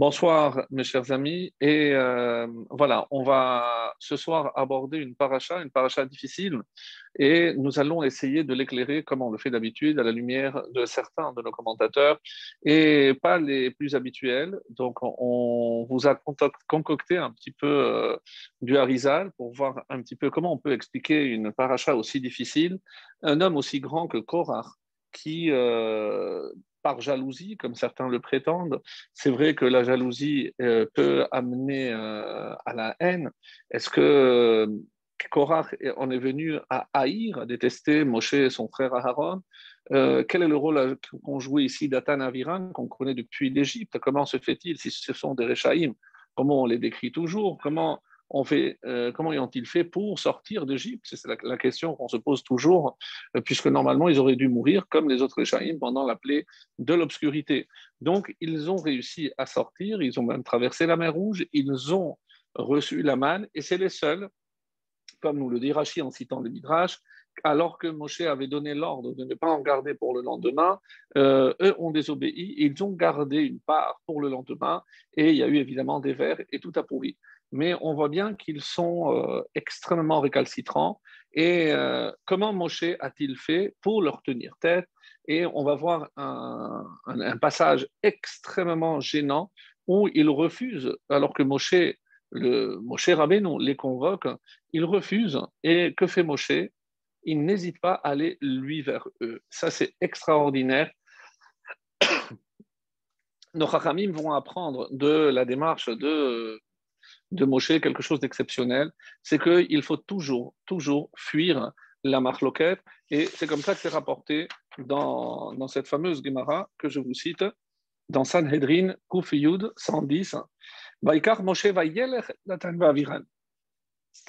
Bonsoir mes chers amis et euh, voilà, on va ce soir aborder une paracha, une paracha difficile et nous allons essayer de l'éclairer comme on le fait d'habitude à la lumière de certains de nos commentateurs et pas les plus habituels. Donc on vous a concocté un petit peu euh, du Harizal pour voir un petit peu comment on peut expliquer une paracha aussi difficile, un homme aussi grand que Korah qui euh, par jalousie, comme certains le prétendent. C'est vrai que la jalousie euh, peut amener euh, à la haine. Est-ce que euh, Korach en est venu à haïr, à détester Moshe et son frère Aaron Quel est le rôle qu'ont joué ici Datan Aviran, qu'on connaît depuis l'Égypte? Comment se fait-il si ce sont des Rechaïm? Comment on les décrit toujours? Comment fait, euh, comment ont-ils fait pour sortir d'Égypte? C'est la, question qu'on se pose toujours, euh, puisque normalement ils auraient dû mourir comme les autres Échaïm pendant la plaie de l'obscurité. Donc ils ont réussi à sortir, ils ont même traversé la mer Rouge, ils ont reçu la manne, et c'est les seuls, comme nous le dit Rachi en citant le Midrash, alors que Moshe avait donné l'ordre de ne pas en garder pour le lendemain, euh, eux ont désobéi, ils ont gardé une part pour le lendemain, et il y a eu évidemment des vers et tout a pourri mais on voit bien qu'ils sont euh, extrêmement récalcitrants. Et euh, comment Moshe a-t-il fait pour leur tenir tête? Et on va voir un, passage extrêmement gênant où ils refusent, alors que Moshe, le Moshe Rabbeinu les convoque, ils refusent. Et que fait Moshe? Il n'hésite pas à aller lui vers eux. Ça, c'est extraordinaire. Nos Chachamim vont apprendre de la démarche de de Moshe quelque chose d'exceptionnel, c'est qu'il faut toujours, toujours fuir la marloquette. Et c'est comme ça que c'est rapporté dans, dans, cette fameuse Gemara que je vous cite, dans Sanhedrin, Kuf Yud 110. Moshe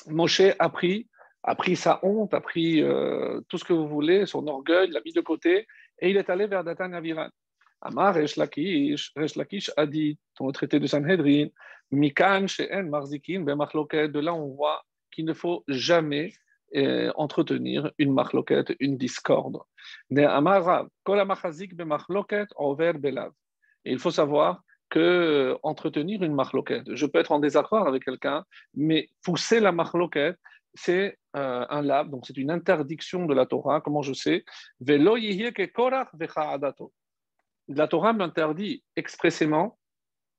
Moshe a pris, a pris sa honte, a pris euh, tout ce que vous voulez, son orgueil, l'a mis de côté, et il est allé vers Datan Aviran. Amar Resh Lakish, a dit, dans le traité de Sanhedrin, Mikan she'en marzikin de là on voit qu'il ne faut jamais euh, entretenir une marloquette, une discorde. il faut savoir que euh, entretenir une marloquette, je peux être en désaccord avec quelqu'un, mais pousser la marloquette, c'est euh, un lab, donc c'est une interdiction de la Torah, comment je sais La Torah m'interdit expressément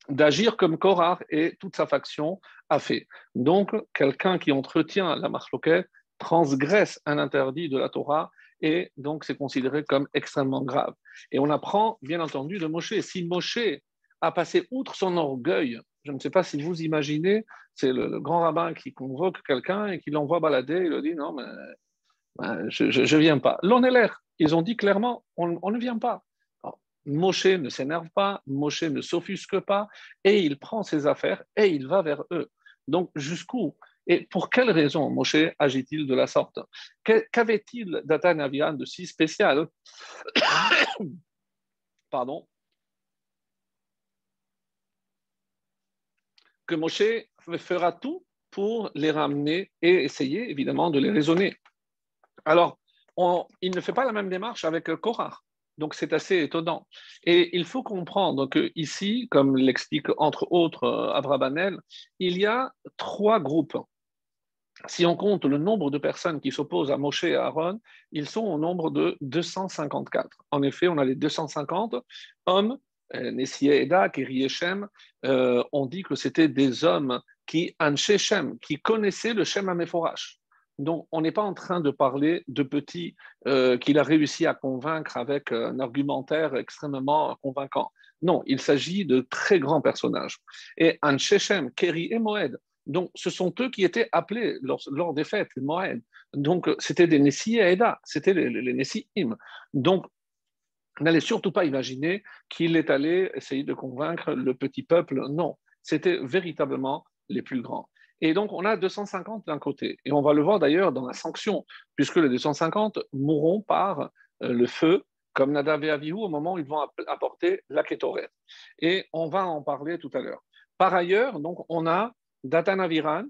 d'agir comme Korah et toute sa faction a fait. Donc, quelqu'un qui entretient la marloquette transgresse un interdit de la Torah et donc c'est considéré comme extrêmement grave. Et on apprend, bien entendu, de Moshe. Si Moshe a passé outre son orgueil, je ne sais pas si vous imaginez, c'est le, grand rabbin qui convoque quelqu'un et qui l'envoie balader, il lui dit non, mais ben, je ne viens pas. L'on est l'air. Ils ont dit clairement, on ne vient pas. Moshe ne s'énerve pas, Moshe ne s'offusque pas, et il prend ses affaires et il va vers eux. Donc, jusqu'où Et pour quelle raison Moshe agit-il de la sorte? Qu'avait-il d'Atanavian de si spécial? Pardon Que Moshe fera tout pour les ramener et essayer évidemment de les raisonner. Alors, il ne fait pas la même démarche avec Korah. Donc c'est assez étonnant. Et il faut comprendre que ici, comme l'explique entre autres euh, Abrabanel, il y a trois groupes. Si on compte le nombre de personnes qui s'opposent à Moshe et à Aaron, ils sont au nombre de 254. En effet, on a les 250 hommes, euh, Nessie Eda, Keri euh, on dit que c'était des hommes qui, Shem, qui connaissaient le Shem Amephorach. Donc, on n'est pas en train de parler de petits euh, qu'il a réussi à convaincre avec un argumentaire extrêmement convaincant. Non, il s'agit de très grands personnages. Et An Shechem, Keri et Moed, donc ce sont eux qui étaient appelés lors, des fêtes, Moed. Donc, c'était des Nessi et Eda, c'était les, les, Nessiim. Donc, n'allez surtout pas imaginer qu'il est allé essayer de convaincre le petit peuple. Non, c'était véritablement les plus grands. Et donc, on a 250 d'un côté. Et on va le voir d'ailleurs dans la sanction, puisque les 250 mourront par euh, le feu, comme Nadav et Avihu, au moment où ils vont apporter la Kétoret. Et on va en parler tout à l'heure. Par ailleurs, donc, on a Datan Aviran,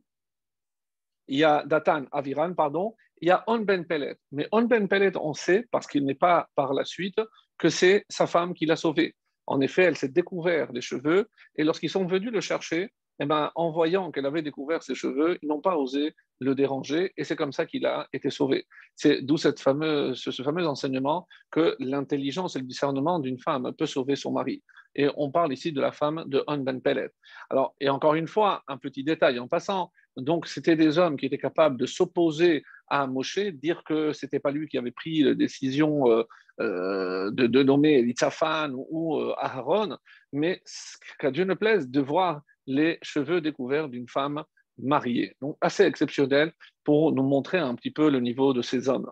il y a Datan Aviran, pardon, il y a On Ben Pelet. Mais On Ben Pelet, on sait, parce qu'il n'est pas par la suite, que c'est sa femme qui l'a sauvé. En effet, elle s'est découvert les cheveux et lorsqu'ils sont venus le chercher, eh ben, en voyant qu'elle avait découvert ses cheveux, ils n'ont pas osé le déranger et c'est comme ça qu'il a été sauvé. C'est d'où ce fameux enseignement que l'intelligence et le discernement d'une femme peut sauver son mari. Et on parle ici de la femme de On Ben Pellet. Alors, et encore une fois, un petit détail en passant. Donc, c'était des hommes qui étaient capables de s'opposer à Moshe, dire que c'était pas lui qui avait pris la décision euh, euh, de, nommer Elitzaphan ou, euh, Aaron, mais qu'à Dieu ne plaise de voir les cheveux découverts d'une femme mariée. Donc, assez exceptionnel pour nous montrer un petit peu le niveau de ces hommes.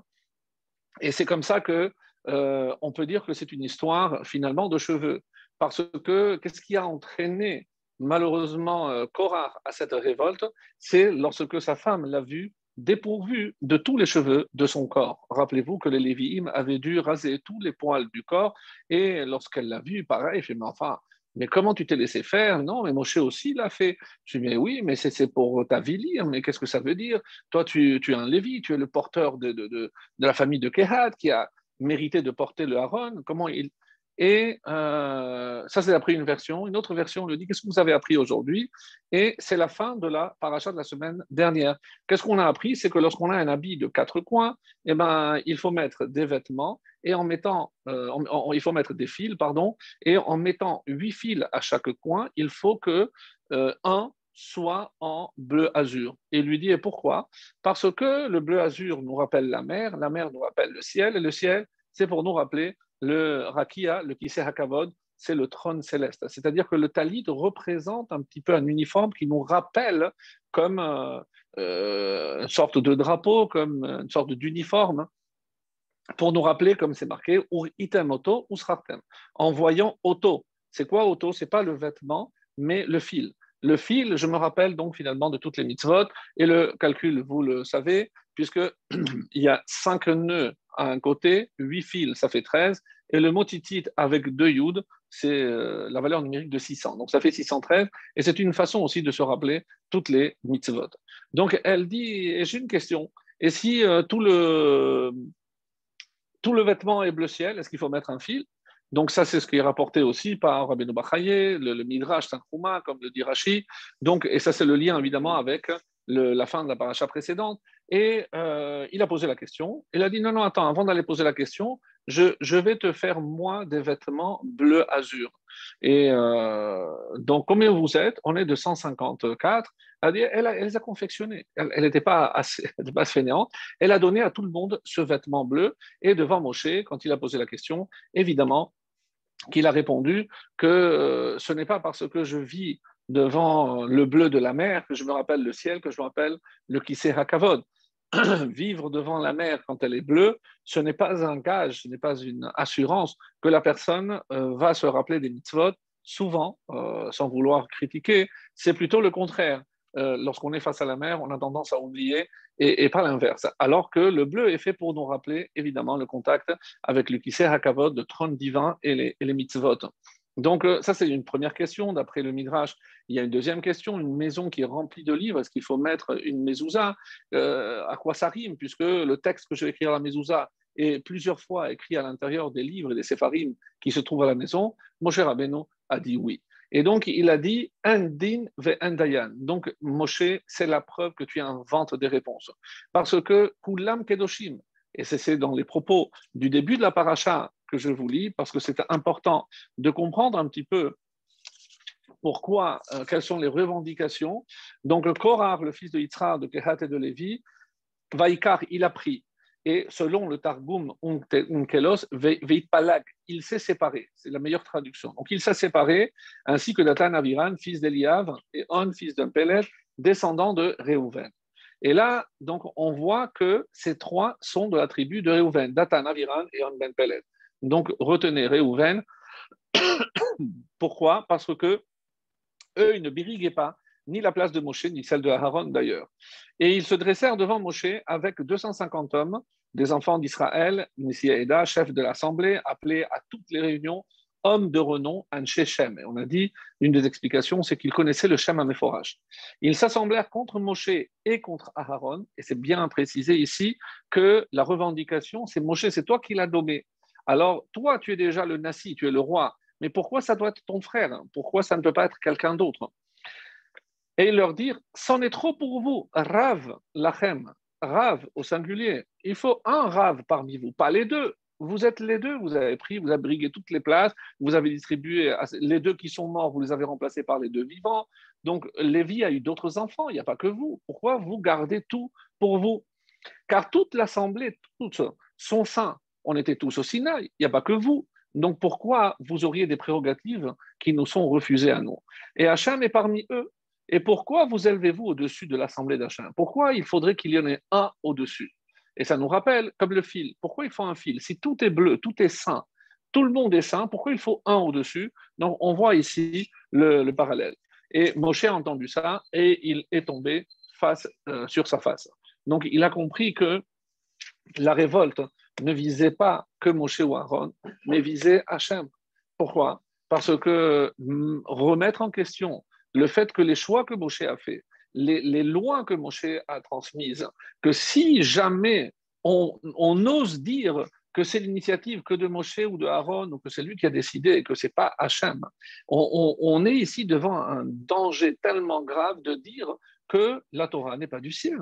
Et c'est comme ça que euh, on peut dire que c'est une histoire finalement de cheveux. Parce que qu'est-ce qui a entraîné malheureusement euh, Korah à cette révolte? C'est lorsque sa femme l'a vu dépourvu de tous les cheveux de son corps. Rappelez-vous que les Lévi'im avaient dû raser tous les poils du corps, et lorsqu'elle l'a vu, pareil, fait, mais enfin, mais comment tu t'es laissé faire? Non, mais Moshe aussi l'a fait. Je dis, mais oui, mais c'est pour t'avilir, mais qu'est-ce que ça veut dire? Toi, tu, es un Lévi, tu es le porteur de la famille de Kehat qui a mérité de porter le Haron. Comment il, et euh, ça, c'est après une version. Une autre version le dit Qu'est-ce que vous avez appris aujourd'hui? Et c'est la fin de la paracha de la semaine dernière. Qu'est-ce qu'on a appris? C'est que lorsqu'on a un habit de quatre coins, eh ben, il faut mettre des vêtements et en mettant, euh, il faut mettre des fils, pardon, et en mettant huit fils à chaque coin, il faut que euh, un soit en bleu azur. Et lui dit et pourquoi? Parce que le bleu azur nous rappelle la mer, la mer nous rappelle le ciel, et le ciel, c'est pour nous rappeler le rakia, le kiseh hakavod, c'est le trône céleste. C'est-à-dire que le talit représente un petit peu un uniforme qui nous rappelle comme euh, euh, une sorte de drapeau, comme une sorte d'uniforme, pour nous rappeler, comme c'est marqué, ur item auto, En voyant auto. C'est quoi auto C'est pas le vêtement, mais le fil. Le fil, je me rappelle donc finalement de toutes les mitzvot, et le calcul, vous le savez, puisqu'il y a cinq nœuds à un côté, huit fils, ça fait 13, et le mot titit avec deux yud, c'est euh, la valeur numérique de 600. Donc ça fait 613, et c'est une façon aussi de se rappeler toutes les mitzvot. Donc elle dit, et j'ai une question, et si euh, tout, le, tout le vêtement est bleu ciel, est-ce qu'il faut mettre un fil? Donc ça, c'est ce qui est rapporté aussi par Rabbeinu Bachaye, le, le Midrash Tanchuma, comme le dit Rashi. Donc, et ça, c'est le lien évidemment avec la fin de la paracha précédente. Et euh, il a posé la question. Il a dit non, non, attends, avant d'aller poser la question, je, vais te faire moi des vêtements bleu azur. Et euh, donc, combien vous êtes On est de 154. Elle, elle, elle les a confectionnés. Elle n'était pas assez pas fainéante. Elle a donné à tout le monde ce vêtement bleu. Et devant Moshe, quand il a posé la question, évidemment, qu'il a répondu que euh, ce n'est pas parce que je vis devant le bleu de la mer que je me rappelle le ciel, que je me rappelle le Kiseh Hakavod. Vivre devant la mer quand elle est bleue, ce n'est pas un gage, ce n'est pas une assurance que la personne euh, va se rappeler des mitzvot souvent, euh, sans vouloir critiquer, c'est plutôt le contraire. Lorsqu'on est face à la mer, on a tendance à oublier et, pas l'inverse. Alors que le bleu est fait pour nous rappeler évidemment le contact avec le Kiseh Hakavod, le trône divin et les, et les mitzvot. Donc, euh, ça, c'est une première question. D'après le Midrash, il y a une deuxième question. Une maison qui est remplie de livres, est-ce qu'il faut mettre une mezouza? Euh, À quoi ça rime Puisque le texte que je vais écrire à la mezouza est plusieurs fois écrit à l'intérieur des livres et des séfarim qui se trouvent à la maison. Moshe Rabbeinu a dit oui. Et donc, il a dit Indin ve Dayan. Donc, Moshe, c'est la preuve que tu inventes des réponses. Parce que Kulam Kedoshim, et c'est dans les propos du début de la paracha que je vous lis parce que c'est important de comprendre un petit peu pourquoi, euh, quelles sont les revendications. Donc, Korar, le fils de Yitzhak, de Kehat et de Lévi, Vaikar, il a pris. Et selon le Targum Unkelos, Veitpalag, il s'est séparé. C'est la meilleure traduction. Donc, il s'est séparé, ainsi que Datan Aviran, fils d'Eliav, et On, fils d'un descendant de Réhouven. Et là, donc, on voit que ces trois sont de la tribu de Réhouven, Datan, Aviran et On Ben Peled. Donc, retenez Réhouven. Pourquoi? Parce que eux, ils ne biriguaient pas ni la place de Moshe, ni celle de Aaron d'ailleurs. Et ils se dressèrent devant Moshe avec 250 hommes, des enfants d'Israël, Messia Eda, chef de l'assemblée, appelés à toutes les réunions hommes de renom, un Shem. Et on a dit, une des explications, c'est qu'ils connaissaient le Shem Améphorage. Ils s'assemblèrent contre Moshe et contre Aaron, et c'est bien précisé ici que la revendication, c'est Moshe, c'est toi qui l'as nommé. Alors, toi, tu es déjà le Nassi, tu es le roi mais pourquoi ça doit être ton frère? Pourquoi ça ne peut pas être quelqu'un d'autre? Et leur dire, c'en est trop pour vous, Rav Lachem, Rav au singulier. Il faut un Rav parmi vous, pas les deux. Vous êtes les deux, vous avez pris, vous avez brigué toutes les places, vous avez distribué les deux qui sont morts, vous les avez remplacés par les deux vivants. Donc Lévi a eu d'autres enfants, il n'y a pas que vous. Pourquoi vous gardez tout pour vous? Car toute l'assemblée, tous sont saints. On était tous au Sinaï, il n'y a pas que vous. Donc pourquoi vous auriez des prérogatives qui nous sont refusées à nous? Et Hachem est parmi eux. Et pourquoi vous élevez-vous au-dessus de l'assemblée d'Hachem? Pourquoi il faudrait qu'il y en ait un au-dessus? Et ça nous rappelle, comme le fil, pourquoi il faut un fil? Si tout est bleu, tout est sain, tout le monde est sain, pourquoi il faut un au-dessus? Donc on voit ici le, parallèle. Et Moshe a entendu ça et il est tombé face, euh, sur sa face. Donc il a compris que la révolte ne visait pas que Moshe ou Aaron, mais visait Hachem. Pourquoi? Parce que mm, remettre en question le fait que les choix que Moshe a fait, les, lois que Moshe a transmises, que si jamais on, ose dire que c'est l'initiative que de Moshe ou de Aaron, ou que c'est lui qui a décidé et que ce n'est pas Hachem, on, est ici devant un danger tellement grave de dire que la Torah n'est pas du ciel.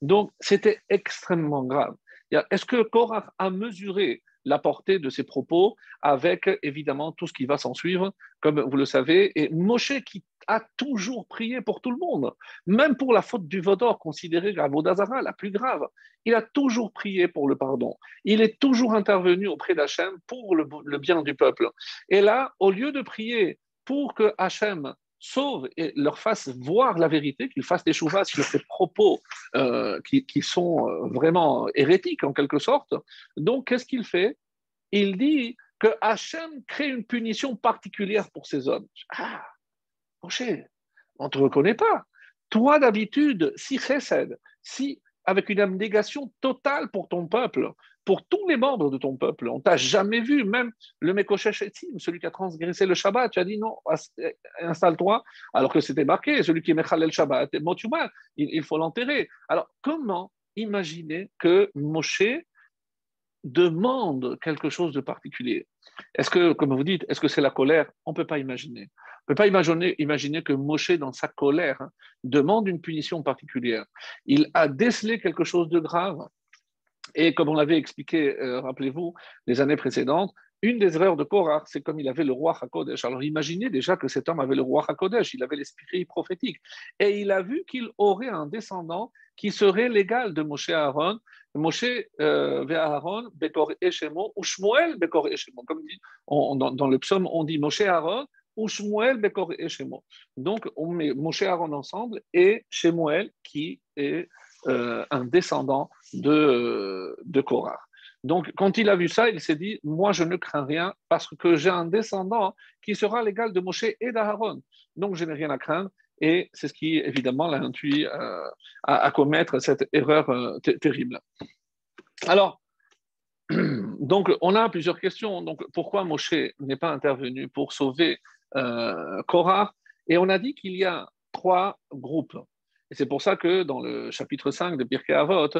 Donc, c'était extrêmement grave. Est-ce que Korach a mesuré la portée de ses propos avec évidemment tout ce qui va s'en suivre, comme vous le savez, et Moshe qui a toujours prié pour tout le monde, même pour la faute du Vodor, considérée la Vodazara la plus grave. Il a toujours prié pour le pardon. Il est toujours intervenu auprès d'Hachem pour le, bien du peuple. Et là, au lieu de prier pour que Hachem sauve et leur fasse voir la vérité, qu'il fasse des chouvas sur ces propos euh, qui, qui, sont euh, vraiment hérétiques en quelque sorte. Donc, qu'est-ce qu'il fait? Il dit que Hachem crée une punition particulière pour ces hommes. Ah, Moshe, on ne te reconnaît pas. Toi, d'habitude, si chesed, si avec une abnégation totale pour ton peuple, pour tous les membres de ton peuple, on t'a jamais vu, même le Mekoshesh celui qui a transgressé le Shabbat, tu as dit non, installe-toi, alors que c'était marqué, celui qui est le Shabbat, il, il faut l'enterrer. Alors, comment imaginer que Moshe demande quelque chose de particulier Est-ce que, comme vous dites, est-ce que c'est la colère? On ne peut pas imaginer ne peut pas imaginer, imaginer, que Moshe, dans sa colère, hein, demande une punition particulière. Il a décelé quelque chose de grave. Et comme on l'avait expliqué, euh, rappelez-vous, les années précédentes, une des erreurs de Korah, c'est comme il avait le roi Hakodesh. Alors imaginez déjà que cet homme avait le roi Hakodesh, il avait l'esprit prophétique. Et il a vu qu'il aurait un descendant qui serait l'égal de Moshe Aaron, Moshe euh, Aaron, Bekor Eshemo, ou Shmuel Bekor Eshemo. Comme dit, dans, dans, le psaume, on dit Moshe Aaron, ou Shmuel Bekor et Shemo. Donc, on met Moshe Aaron ensemble et Shemuel qui est euh, un descendant de, de Korah. Donc, quand il a vu ça, il s'est dit Moi, je ne crains rien parce que j'ai un descendant qui sera l'égal de Moshe et d'Aaron. Donc, je n'ai rien à craindre. Et c'est ce qui, évidemment, l'a induit euh, à, commettre cette erreur euh, terrible. Alors, donc, on a plusieurs questions. Donc, pourquoi Moshe n'est pas intervenu pour sauver euh, Korah? Et on a dit qu'il y a trois groupes. Et c'est pour ça que dans le chapitre 5 de Pirkei Avot,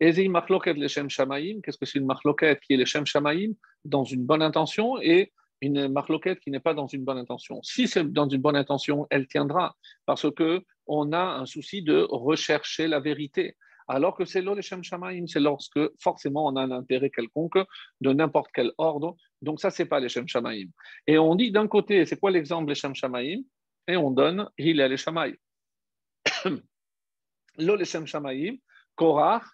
Ezi Machloket Leshem Shamaim, qu'est-ce que c'est une Machloket qui est Leshem Shamaim? Dans une bonne intention et une Machloket qui n'est pas dans une bonne intention. Si c'est dans une bonne intention, elle tiendra parce que on a un souci de rechercher la vérité. Alors que c'est l'Oleshem Shamaim, c'est lorsque forcément on a un intérêt quelconque de n'importe quel ordre. Donc ça, c'est pas l'Eshem Shamaim. Et on dit d'un côté, c'est quoi l'exemple l'Eshem Shamaim? Et on donne Hillel et Shamaim. L'Oleshem Shamaim, Korach,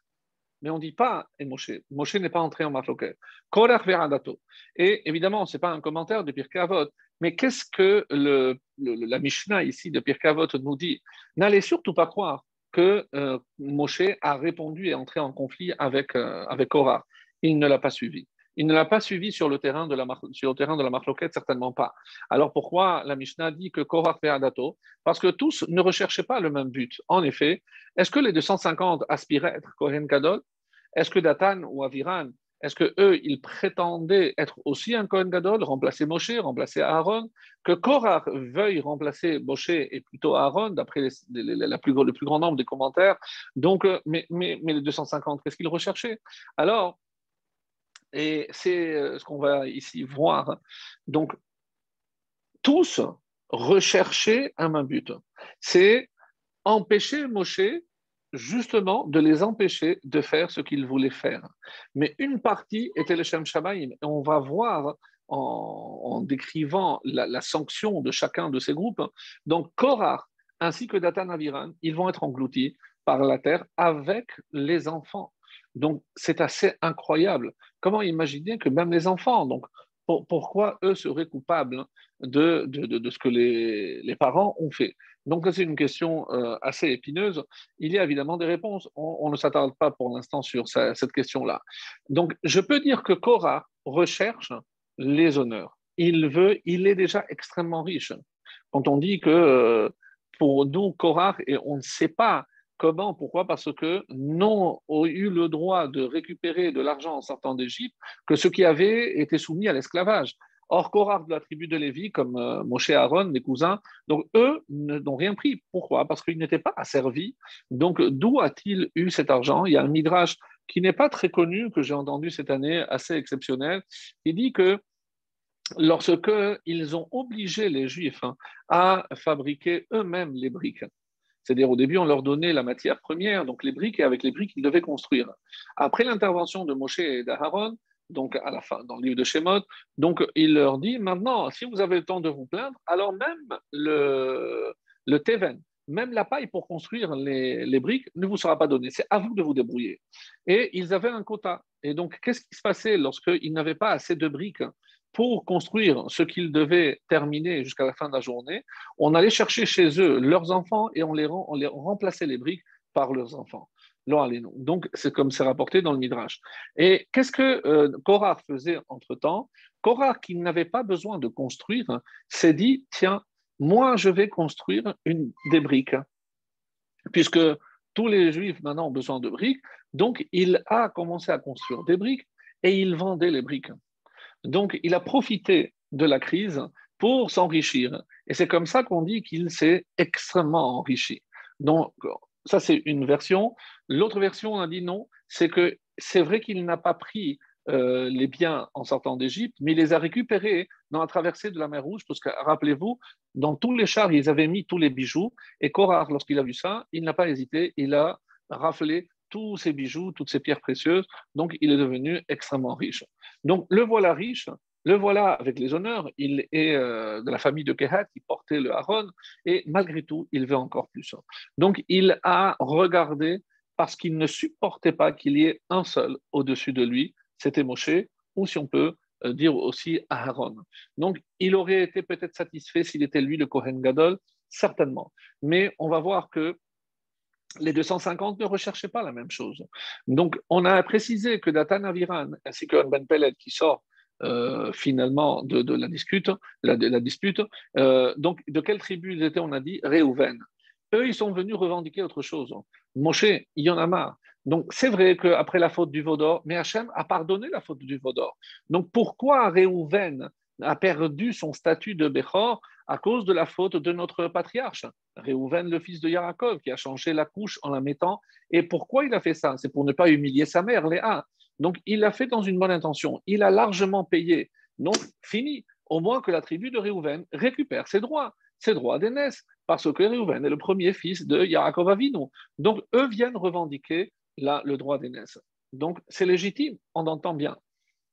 mais on ne dit pas et Moshe. Moshe n'est pas entré en Marloket. Korach Veradato. Et évidemment, ce n'est pas un commentaire de Pirkei Avot, mais qu'est-ce que la Mishnah ici de Pirkei Avot nous dit? N'allez surtout pas croire que euh, Moshe a répondu et entré en conflit avec, euh, avec Korah. Il ne l'a pas suivi. Il ne l'a pas suivi sur le terrain de la, sur le terrain de la certainement pas. Alors pourquoi la Mishnah dit que Korah fait Adato Parce que tous ne recherchaient pas le même but. En effet, est-ce que les 250 aspiraient à être Kohen Gadol? Est-ce que Datan ou Aviran est-ce que eux, ils prétendaient être aussi un Kohen Gadol, remplacer Moshe, remplacer Aaron Que Korah veuille remplacer Moshe et plutôt Aaron, d'après le plus grand nombre des commentaires. Donc, euh, mais, mais, mais les 250, qu'est-ce qu'ils recherchaient? Alors, et c'est euh, ce qu'on va ici voir. Donc, tous recherchaient un même but. C'est empêcher Moshe justement de les empêcher de faire ce qu'ils voulaient faire. Mais une partie était le Shem Shamaim. Et on va voir en, décrivant la, sanction de chacun de ces groupes. Donc, Korah ainsi que Datan Aviran, ils vont être engloutis par la terre avec les enfants. Donc, c'est assez incroyable. Comment imaginer que même les enfants, donc, pourquoi eux seraient coupables de, de, ce que les, les, parents ont fait? Donc, c'est une question euh, assez épineuse. Il y a évidemment des réponses. On, ne s'attarde pas pour l'instant sur cette question-là. Donc, je peux dire que Korah recherche les honneurs. Il veut, il est déjà extrêmement riche. Quand on dit que euh, pour nous, Korah, et on ne sait pas Comment Pourquoi Parce que n'ont eu le droit de récupérer de l'argent en sortant d'Égypte que ceux qui avaient été soumis à l'esclavage. Or, Korah de la tribu de Lévi, comme euh, Moshe Aaron, les cousins, donc eux n'ont rien pris. Pourquoi? Parce qu'ils n'étaient pas asservis. Donc, d'où a-t-il eu cet argent? Il y a un midrash qui n'est pas très connu, que j'ai entendu cette année, assez exceptionnel. Il dit que lorsque ils ont obligé les Juifs hein, à fabriquer eux-mêmes les briques, c'est-à-dire, au début, on leur donnait la matière première, donc les briques, et avec les briques, ils devaient construire. Après l'intervention de Moshe et d'Aaron, donc à la fin, dans le livre de Shemot, donc il leur dit maintenant, si vous avez le temps de vous plaindre, alors même le, le Teven, même la paille pour construire les, briques ne vous sera pas donnée. C'est à vous de vous débrouiller. Et ils avaient un quota. Et donc, qu'est-ce qui se passait lorsqu'ils n'avaient pas assez de briques pour construire ce qu'ils devaient terminer jusqu'à la fin de la journée, on allait chercher chez eux leurs enfants et on les, on les remplaçait les briques par leurs enfants. Donc, c'est comme c'est rapporté dans le Midrash. Et qu'est-ce que euh, Korah faisait entre-temps? Korah, qui n'avait pas besoin de construire, s'est dit, tiens, moi, je vais construire une, des briques, puisque tous les Juifs maintenant ont besoin de briques. Donc, il a commencé à construire des briques et il vendait les briques. Donc, il a profité de la crise pour s'enrichir. Et c'est comme ça qu'on dit qu'il s'est extrêmement enrichi. Donc, ça, c'est une version. L'autre version, on a dit non, c'est que c'est vrai qu'il n'a pas pris euh, les biens en sortant d'Égypte, mais il les a récupérés dans la traversée de la mer Rouge, parce que rappelez-vous, dans tous les chars, ils avaient mis tous les bijoux, et Korah, lorsqu'il a vu ça, il n'a pas hésité, il a raflé tous ses bijoux, toutes ses pierres précieuses, donc il est devenu extrêmement riche. Donc le voilà riche, le voilà avec les honneurs, il est euh, de la famille de Kehat, il portait le Haron, et malgré tout, il veut encore plus. Donc il a regardé parce qu'il ne supportait pas qu'il y ait un seul au-dessus de lui, c'était Moshe, ou si on peut euh, dire aussi Aaron. Donc il aurait été peut-être satisfait s'il était lui le Kohen Gadol, certainement. Mais on va voir que les 250 ne recherchaient pas la même chose. Donc, on a précisé que Datan Aviran, ainsi que Ben Pellet, qui sort euh, finalement de, la dispute, la, dispute euh, donc de quelle tribu ils étaient On a dit Réhouven. Eux, ils sont venus revendiquer autre chose. Moshe, il y en a marre. Donc, c'est vrai qu'après la faute du Vaudor, mais Hachem a pardonné la faute du Vaudor. Donc, pourquoi Réhouven a perdu son statut de Bechor à cause de la faute de notre patriarche, Réhouven, le fils de Yarakov, qui a changé la couche en la mettant. Et pourquoi il a fait ça? C'est pour ne pas humilier sa mère, Léa. Donc, il l'a fait dans une bonne intention. Il a largement payé. Donc, fini. Au moins que la tribu de Réhouven récupère ses droits, ses droits d'aînesse, parce que Réhouven est le premier fils de Yarakov Avinu. Donc, eux viennent revendiquer là, le droit d'aînesse. Donc, c'est légitime, on entend bien.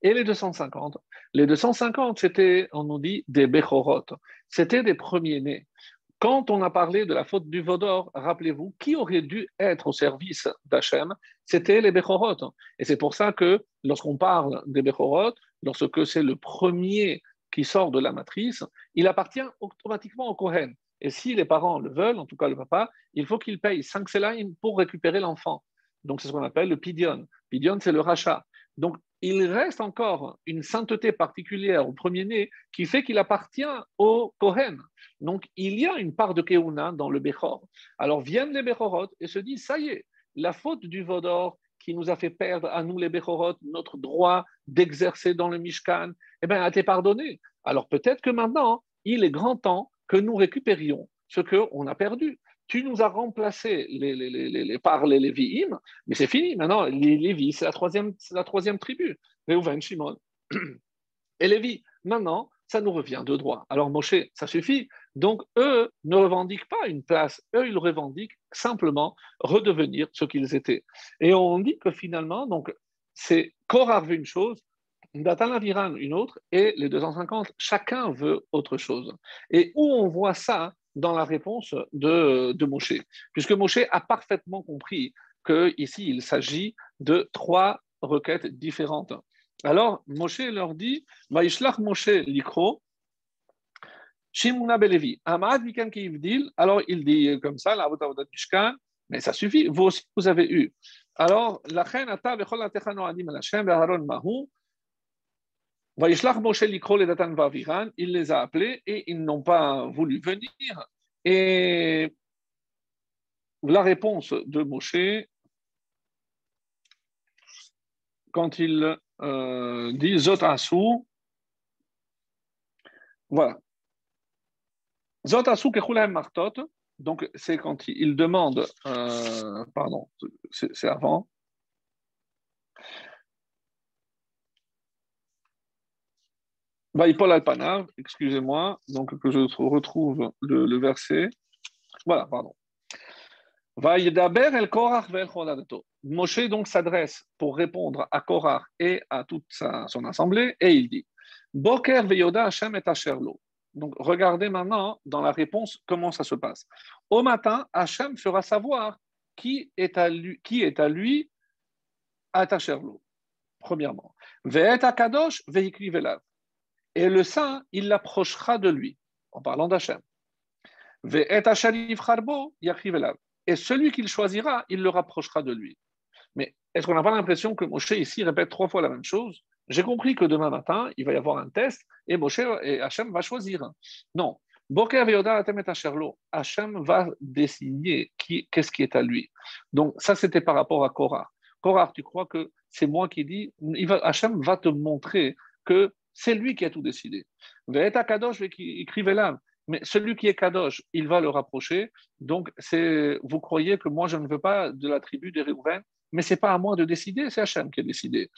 Et les 250 Les 250, c'était, on nous dit, des Bechorot. C'était des premiers-nés. Quand on a parlé de la faute du Vaudor, rappelez-vous, qui aurait dû être au service d'Hachem C'était les Bechorot. Et c'est pour ça que lorsqu'on parle des Bechorot, lorsque c'est le premier qui sort de la matrice, il appartient automatiquement au Kohen. Et si les parents le veulent, en tout cas le papa, il faut qu'il paye 5 selaim pour récupérer l'enfant. Donc c'est ce qu'on appelle le pidion. Pidion, c'est le rachat. Donc il reste encore une sainteté particulière au premier-né qui fait qu'il appartient au Kohen. Donc, il y a une part de Keuna dans le Bechor. Alors viennent les Bechorot et se disent, ça y est, la faute du Vaudor qui nous a fait perdre à nous les Bechorot notre droit d'exercer dans le Mishkan, eh bien, a été pardonné. Alors peut-être que maintenant, il est grand temps que nous récupérions ce qu'on a perdu tu nous as remplacé les, les, les, par les Lévi'im, mais c'est fini. Maintenant, les Lévi, c'est la troisième, la troisième tribu. Réhouven, Shimon et Lévi. Maintenant, ça nous revient de droit. Alors Moshe, ça suffit. Donc eux ne revendiquent pas une place, eux ils revendiquent simplement redevenir ce qu'ils étaient. Et on dit que finalement, donc c'est Korah veut une chose, Datan Aviran une autre, et les 250, chacun veut autre chose. Et où on voit ça dans la réponse de, de Moshe, puisque Moshe a parfaitement compris qu'ici il s'agit de trois requêtes différentes. Alors Moshe leur dit, Vaishlach Moshe likro, Shimuna Belevi, Amad Vikan alors il dit comme ça, la Mishkan, mais ça suffit, vous aussi vous avez eu. Alors, la reine Ata Vechol Atechano Adim Hashem Mahu, Vaishlach Moshe likro le Datan Vaviran, il les a appelés et ils n'ont pas voulu venir. Et la réponse de Moshe, quand il euh, dit Zot Asu, voilà. Zot Kechulahem Martot, donc c'est quand il demande, euh, pardon, c'est avant. Vaipol Alpanav, excusez-moi, donc que je retrouve le, verset. Voilà, pardon. el Korach Moshe donc s'adresse pour répondre à Korach et à toute son assemblée et il dit Boker veyoda Hashem et Asherlo. Donc regardez maintenant dans la réponse comment ça se passe. Au matin, Hashem fera savoir qui est à lui, qui est à lui Tasherlo, premièrement. Ve'et Akadosh ve'ikri Et le saint, il l'approchera de lui, en parlant d'Hachem. Et celui qu'il choisira, il le rapprochera de lui. Mais est-ce qu'on n'a pas l'impression que Moshe ici répète trois fois la même chose? J'ai compris que demain matin, il va y avoir un test et Moshe et Hachem va choisir. Non. Hachem va désigner qu'est-ce qui est à lui. Donc, ça, c'était par rapport à Korah. Korah, tu crois que c'est moi qui dis Hachem va te montrer que c'est lui qui a tout décidé. Kadosh, écrivez là. Mais celui qui est Kadosh, il va le rapprocher. Donc, c'est, vous croyez que moi, je ne veux pas de la tribu des Réhouven mais ce n'est pas à moi de décider, c'est Hachem qui a décidé.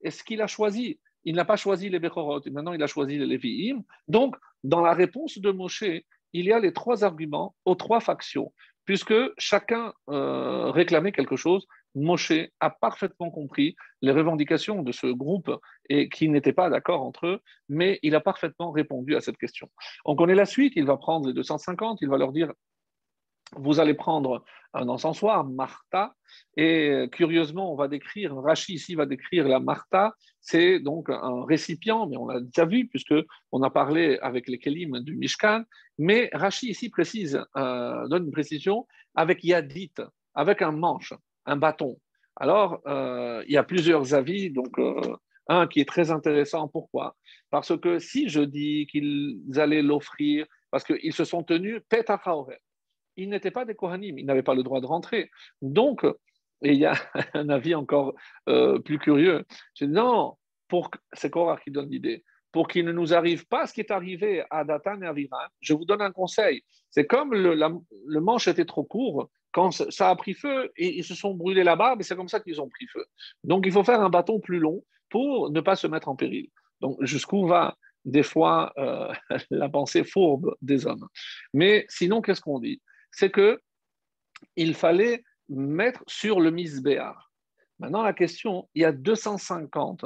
Est-ce qu'il a choisi? Il n'a pas choisi les Bechorot, maintenant il a choisi les Lévi'im. Donc, dans la réponse de Moshe, il y a les trois arguments aux trois factions. Puisque chacun euh, réclamait quelque chose, Moshe a parfaitement compris les revendications de ce groupe et qui n'étaient pas d'accord entre eux, mais il a parfaitement répondu à cette question. On connaît la suite, il va prendre les 250, il va leur dire vous allez prendre un encensoir, Martha, et curieusement, on va décrire, Rachi ici va décrire la Martha, c'est donc un récipient, mais on l'a déjà vu puisque on a parlé avec les Kelim du Mishkan, mais Rachi ici précise, euh, donne une précision avec Yadit, avec un manche, un bâton. Alors, euh, il y a plusieurs avis, donc euh, un qui est très intéressant, pourquoi? Parce que si je dis qu'ils allaient l'offrir, parce qu'ils se sont tenus Petachaorel, ils n'étaient pas des Kohanim, ils n'avaient pas le droit de rentrer. Donc, et il y a un avis encore euh, plus curieux. Dis non, pour, c'est Korah qui donne l'idée. Pour qu'il ne nous arrive pas ce qui est arrivé à Datan et à Viran, je vous donne un conseil. C'est comme le, manche était trop court, quand ça a pris feu, et ils se sont brûlés là-bas, mais c'est comme ça qu'ils ont pris feu. Donc il faut faire un bâton plus long pour ne pas se mettre en péril. Donc jusqu'où va des fois euh, la pensée fourbe des hommes. Mais sinon, qu'est-ce qu'on dit? C'est que il fallait mettre sur le misbéar. Maintenant, la question, il y a 250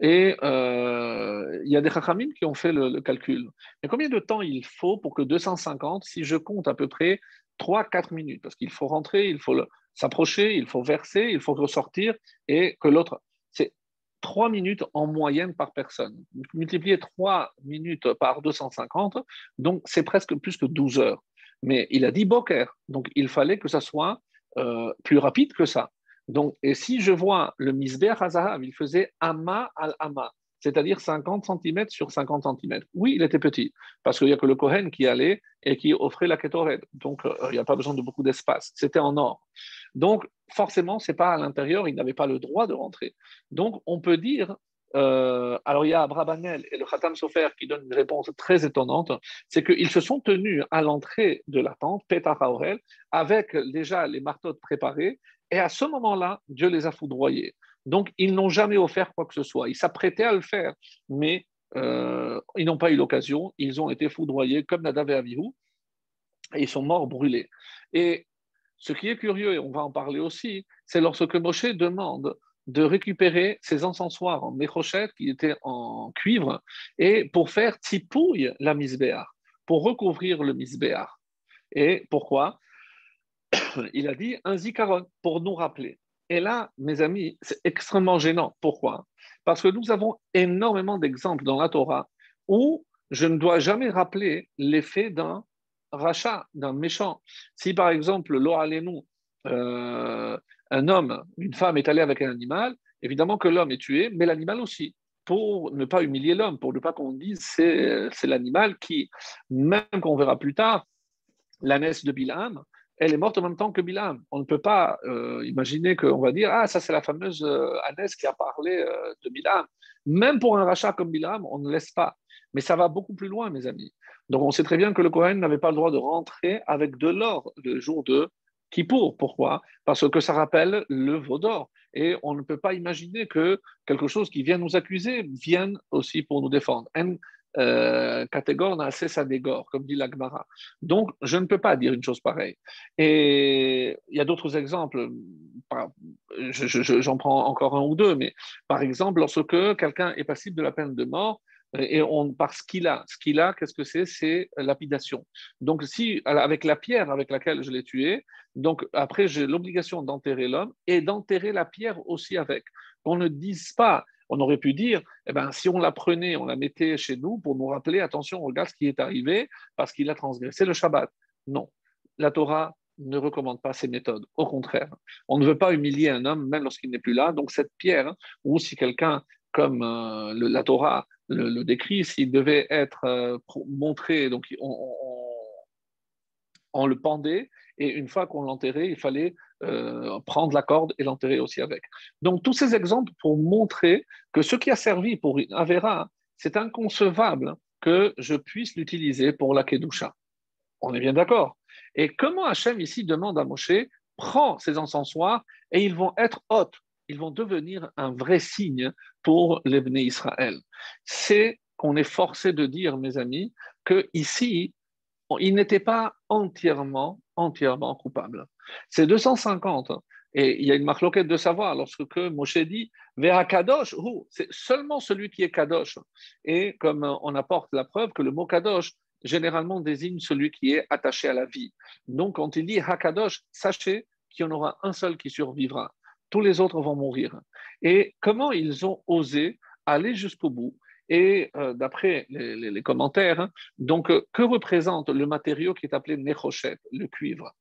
et euh, il y a des chachamim qui ont fait le, calcul. Mais combien de temps il faut pour que 250, si je compte à peu près 3-4 minutes, parce qu'il faut rentrer, il faut s'approcher, il faut verser, il faut ressortir, et que l'autre, 3 minutes en moyenne par personne. Multiplier 3 minutes par 250, donc c'est presque plus que 12 heures. Mais il a dit Boker, donc il fallait que ça soit euh, plus rapide que ça. Donc, et si je vois le Misber Hazahav, il faisait Ama al-Ama, c'est-à-dire 50 cm sur 50 cm. Oui, il était petit, parce qu'il n'y a que le Kohen qui allait et qui offrait la Ketored. Donc, euh, il n'y a pas besoin de beaucoup d'espace. C'était en or. Donc, forcément, c'est pas à l'intérieur, il n'avait pas le droit de rentrer. Donc, on peut dire euh, alors il y a Abrabanel et le Khatam Sofer qui donnent une réponse très étonnante, c'est qu'ils se sont tenus à l'entrée de la tente, Petah avec déjà les marteaux préparés, et à ce moment-là, Dieu les a foudroyés. Donc ils n'ont jamais offert quoi que ce soit. Ils s'apprêtaient à le faire, mais ils n'ont pas eu l'occasion, ils ont été foudroyés comme Nadav et Avihu, et ils sont morts brûlés. Et ce qui est curieux, et on va en parler aussi, c'est lorsque Moshe demande de récupérer ses encensoirs en méchochette qui étaient en cuivre et pour faire tipouille la misbéar, pour recouvrir le misbéar. Et pourquoi? Il a dit un zikaron pour nous rappeler. Et là, mes amis, c'est extrêmement gênant. Pourquoi? Parce que nous avons énormément d'exemples dans la Torah où je ne dois jamais rappeler l'effet d'un rachat, d'un méchant. Si par exemple, nous, euh, un homme, une femme est allée avec un animal, évidemment que l'homme est tué, mais l'animal aussi, pour ne pas humilier l'homme, pour ne pas qu'on dise c'est, c'est l'animal qui, même qu'on verra plus tard, l'ânesse de Bilam, elle est morte en même temps que Bilam. On ne peut pas euh, imaginer qu'on va dire Ah, ça c'est la fameuse euh, ânesse qui a parlé euh, de Bilam. Même pour un rachat comme Bilam, on ne laisse pas. Mais ça va beaucoup plus loin, mes amis. Donc on sait très bien que le Cohen n'avait pas le droit de rentrer avec de l'or le jour de Kippour. Pourquoi? Parce que ça rappelle le veau d'or. Et on ne peut pas imaginer que quelque chose qui vient nous accuser vienne aussi pour nous défendre. En euh, n'a sa dégore, comme dit l'Agmara. Donc, je ne peux pas dire une chose pareille. Et il y a d'autres exemples. J'en prends encore un ou deux, mais par exemple, lorsque quelqu'un est passible de la peine de mort, et on, par ce qu'il a. Ce qu'il a, qu'est-ce que c'est? C'est lapidation. Donc, si, avec la pierre avec laquelle je l'ai tué, donc après, j'ai l'obligation d'enterrer l'homme et d'enterrer la pierre aussi avec. Qu'on ne dise pas, on aurait pu dire, eh ben, si on la prenait, on la mettait chez nous pour nous rappeler, attention, regarde ce qui est arrivé parce qu'il a transgressé le Shabbat. Non. La Torah ne recommande pas ces méthodes. Au contraire, on ne veut pas humilier un homme même lorsqu'il n'est plus là. Donc cette pierre, ou si quelqu'un comme euh, la Torah le, décrit, s'il devait être euh, montré, donc on, le pendait, et une fois qu'on l'enterrait, il fallait euh, prendre la corde et l'enterrer aussi avec. Donc tous ces exemples pour montrer que ce qui a servi pour Avera, c'est inconcevable que je puisse l'utiliser pour la Kedusha. On est bien d'accord. Et comment Hachem ici demande à Moshe, prends ces encensoirs et ils vont être hôtes ils vont devenir un vrai signe pour les Israël. C'est qu'on est forcé de dire, mes amis, que ici, il n'était pas entièrement, entièrement coupable. C'est 250. Et il y a une marloquette de savoir lorsque Moshe dit Vera Kadosh, c'est seulement celui qui est Kadosh. Et comme on apporte la preuve que le mot Kadosh généralement désigne celui qui est attaché à la vie. Donc quand il dit Hakadosh, sachez qu'il y en aura un seul qui survivra tous les autres vont mourir. Et comment ils ont osé aller jusqu'au bout? Et euh, d'après les, commentaires, hein, donc euh, que représente le matériau qui est appelé nechochet, le cuivre?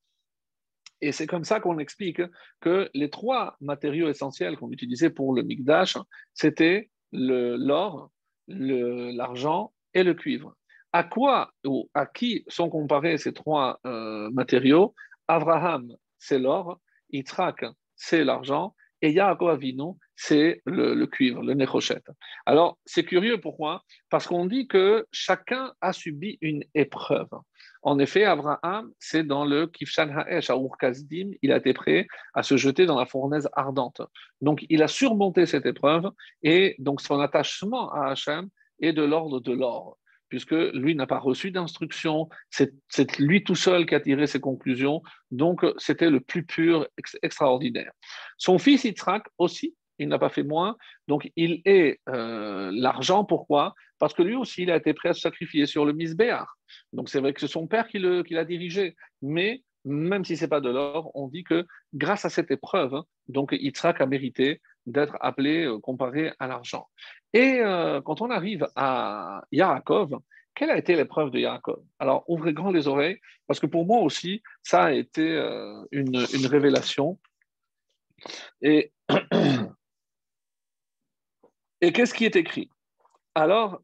Et c'est comme ça qu'on explique que les trois matériaux essentiels qu'on utilisait pour le Mikdash, c'était l'or, l'argent et le cuivre. À quoi ou à qui sont comparés ces trois euh, matériaux? Abraham, c'est l'or, Yitzhak, c'est l'argent, et Yaakov Avinu, c'est le, cuivre, le nechochet. Alors, c'est curieux, pourquoi? Parce qu'on dit que chacun a subi une épreuve. En effet, Abraham, c'est dans le Kifshan Ha'esh, à Urkazdim, il a été prêt à se jeter dans la fournaise ardente. Donc, il a surmonté cette épreuve, et donc son attachement à Hachem est de l'ordre de l'or puisque lui n'a pas reçu d'instruction, c'est lui tout seul qui a tiré ses conclusions, donc c'était le plus pur, extraordinaire. Son fils Yitzhak aussi, il n'a pas fait moins, donc il est euh, l'argent, pourquoi? Parce que lui aussi, il a été prêt à se sacrifier sur le Misbéar. Donc c'est vrai que c'est son père qui l'a dirigé, mais même si ce n'est pas de l'or, on dit que grâce à cette épreuve, hein, donc Yitzhak a mérité d'être appelé, euh, comparé à l'argent. Et euh, quand on arrive à Yaakov, quelle a été l'épreuve de Yaakov? Alors, ouvrez grand les oreilles, parce que pour moi aussi, ça a été euh, une, révélation. Et, qu'est-ce qui est écrit? Alors,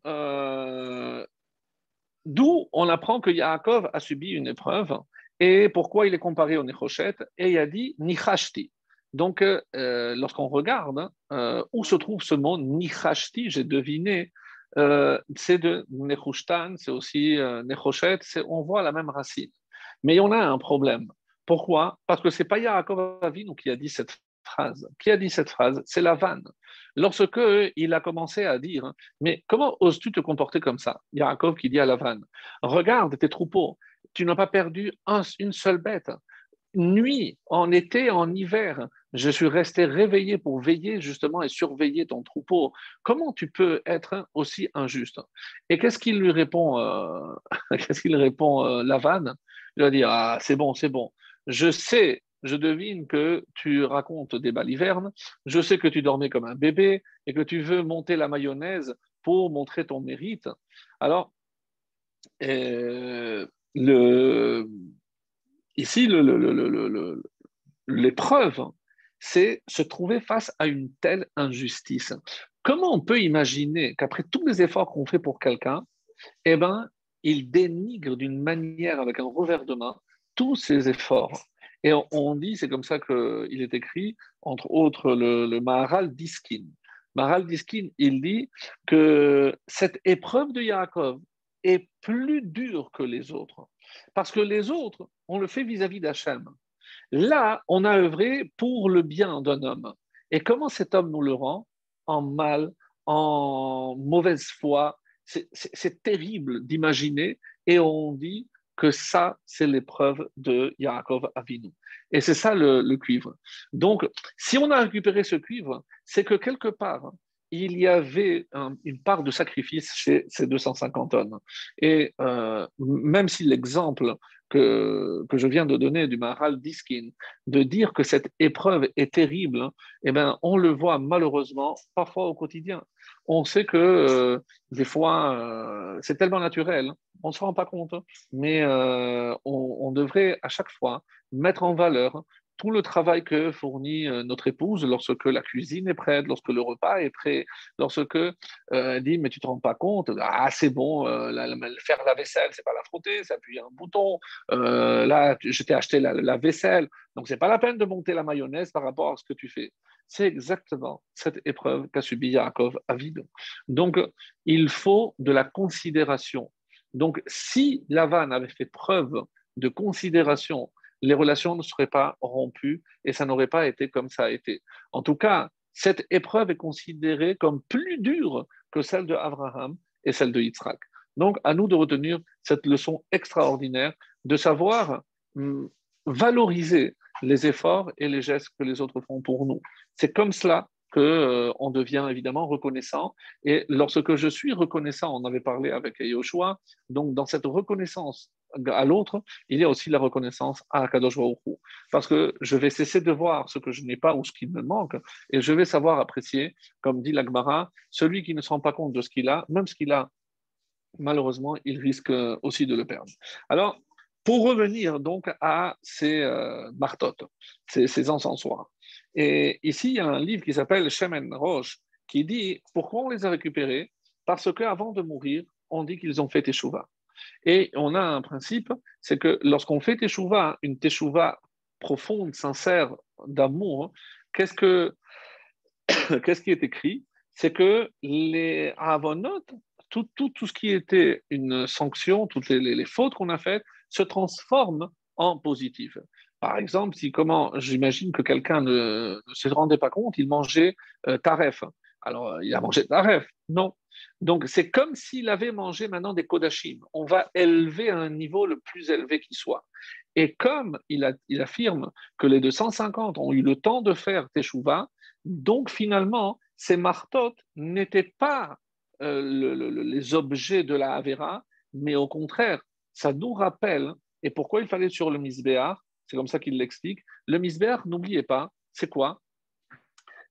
d'où on apprend que Yaakov a subi une épreuve et pourquoi il est comparé au Nechoshet, et il a dit Nichashti. Donc, euh, lorsqu'on regarde hein, euh, où se trouve ce mot Nichashti, j'ai deviné, euh, c'est de Nechushtan, c'est aussi Nechoshet, on voit la même racine. Mais on a un problème. Pourquoi? Parce que ce n'est pas Yaakov Avinu qui a dit cette phrase. Qui a dit cette phrase? C'est la vanne. Lorsque il a commencé à dire Mais comment oses-tu te comporter comme ça? Yaakov qui dit à la vanne Regarde tes troupeaux, tu n'as pas perdu une seule bête. Nuit, en été, en hiver, je suis resté réveillé pour veiller justement et surveiller ton troupeau. Comment tu peux être aussi injuste? Et qu'est-ce qu'il lui répond euh, Qu'est-ce qu'il répond euh, Lavanne? Il va dire Ah, c'est bon, c'est bon. Je sais, je devine que tu racontes des balivernes. Je sais que tu dormais comme un bébé et que tu veux monter la mayonnaise pour montrer ton mérite. Alors, euh, le, ici, l'épreuve, c'est se trouver face à une telle injustice. Comment on peut imaginer qu'après tous les efforts qu'on fait pour quelqu'un, eh ben, il dénigre d'une manière, avec un revers de main, tous ses efforts? Et on, dit, c'est comme ça qu'il est écrit, entre autres, le, le Maharal Diskin. Maharal Diskin, il dit que cette épreuve de Yaakov est plus dure que les autres. Parce que les autres, on le fait vis-à-vis d'Hachem. Là, on a œuvré pour le bien d'un homme. Et comment cet homme nous le rend? En mal, en mauvaise foi. C'est terrible d'imaginer. Et on dit que ça, c'est l'épreuve de Yaakov Avinu. Et c'est ça le, cuivre. Donc, si on a récupéré ce cuivre, c'est que quelque part, il y avait une part de sacrifice chez ces 250 hommes. Et euh, même si l'exemple que, que, je viens de donner du Maharal Diskin, de dire que cette épreuve est terrible, eh ben, on le voit malheureusement parfois au quotidien. On sait que euh, des fois, euh, c'est tellement naturel, on ne se rend pas compte, mais on, devrait à chaque fois mettre en valeur tout le travail que fournit euh, notre épouse lorsque la cuisine est prête, lorsque le repas est prêt, lorsque euh, elle dit mais tu te rends pas compte, ah c'est bon, euh, faire la vaisselle c'est pas la frotter, c'est appuyer un bouton, là je t'ai acheté la, vaisselle, donc c'est pas la peine de monter la mayonnaise par rapport à ce que tu fais. C'est exactement cette épreuve qu'a subi Yaakov à vide. Donc il faut de la considération. Donc si Lavan avait fait preuve de considération les relations ne seraient pas rompues et ça n'aurait pas été comme ça a été. En tout cas, cette épreuve est considérée comme plus dure que celle de Abraham et celle de Yitzhak. Donc, à nous de retenir cette leçon extraordinaire de savoir hum, valoriser les efforts et les gestes que les autres font pour nous. C'est comme cela qu'on euh, devient évidemment reconnaissant. Et lorsque je suis reconnaissant, on avait parlé avec Yoshua, donc dans cette reconnaissance à l'autre, il y a aussi la reconnaissance à Kadosh Parce que je vais cesser de voir ce que je n'ai pas ou ce qui me manque, et je vais savoir apprécier, comme dit l'Agmara, celui qui ne se rend pas compte de ce qu'il a, même ce qu'il a, malheureusement, il risque aussi de le perdre. Alors, pour revenir donc à ces euh, ces, ces encensoirs. Et ici, il y a un livre qui s'appelle Shemen Roche qui dit pourquoi on les a récupérés? Parce qu'avant de mourir, on dit qu'ils ont fait Teshuvah. Et on a un principe, c'est que lorsqu'on fait teshuva, une teshuva profonde, sincère, d'amour, qu'est-ce, que, qu'est-ce qui est écrit? C'est que les avonotes, tout, tout, tout, ce qui était une sanction, toutes les, fautes qu'on a faites, se transforment en positif. Par exemple, si comment j'imagine que quelqu'un ne, se rendait pas compte, il mangeait euh, taref. Alors, il a mangé taref. Non, donc, c'est comme s'il avait mangé maintenant des kodashim. On va élever à un niveau le plus élevé qui soit. Et comme il, affirme que les 250 ont eu le temps de faire Teshuvah, donc finalement, ces martotes n'étaient pas euh, les objets de la Havera, mais au contraire, ça nous rappelle, et pourquoi il fallait sur le Misbéar, c'est comme ça qu'il l'explique, le Misbéar, n'oubliez pas, c'est quoi?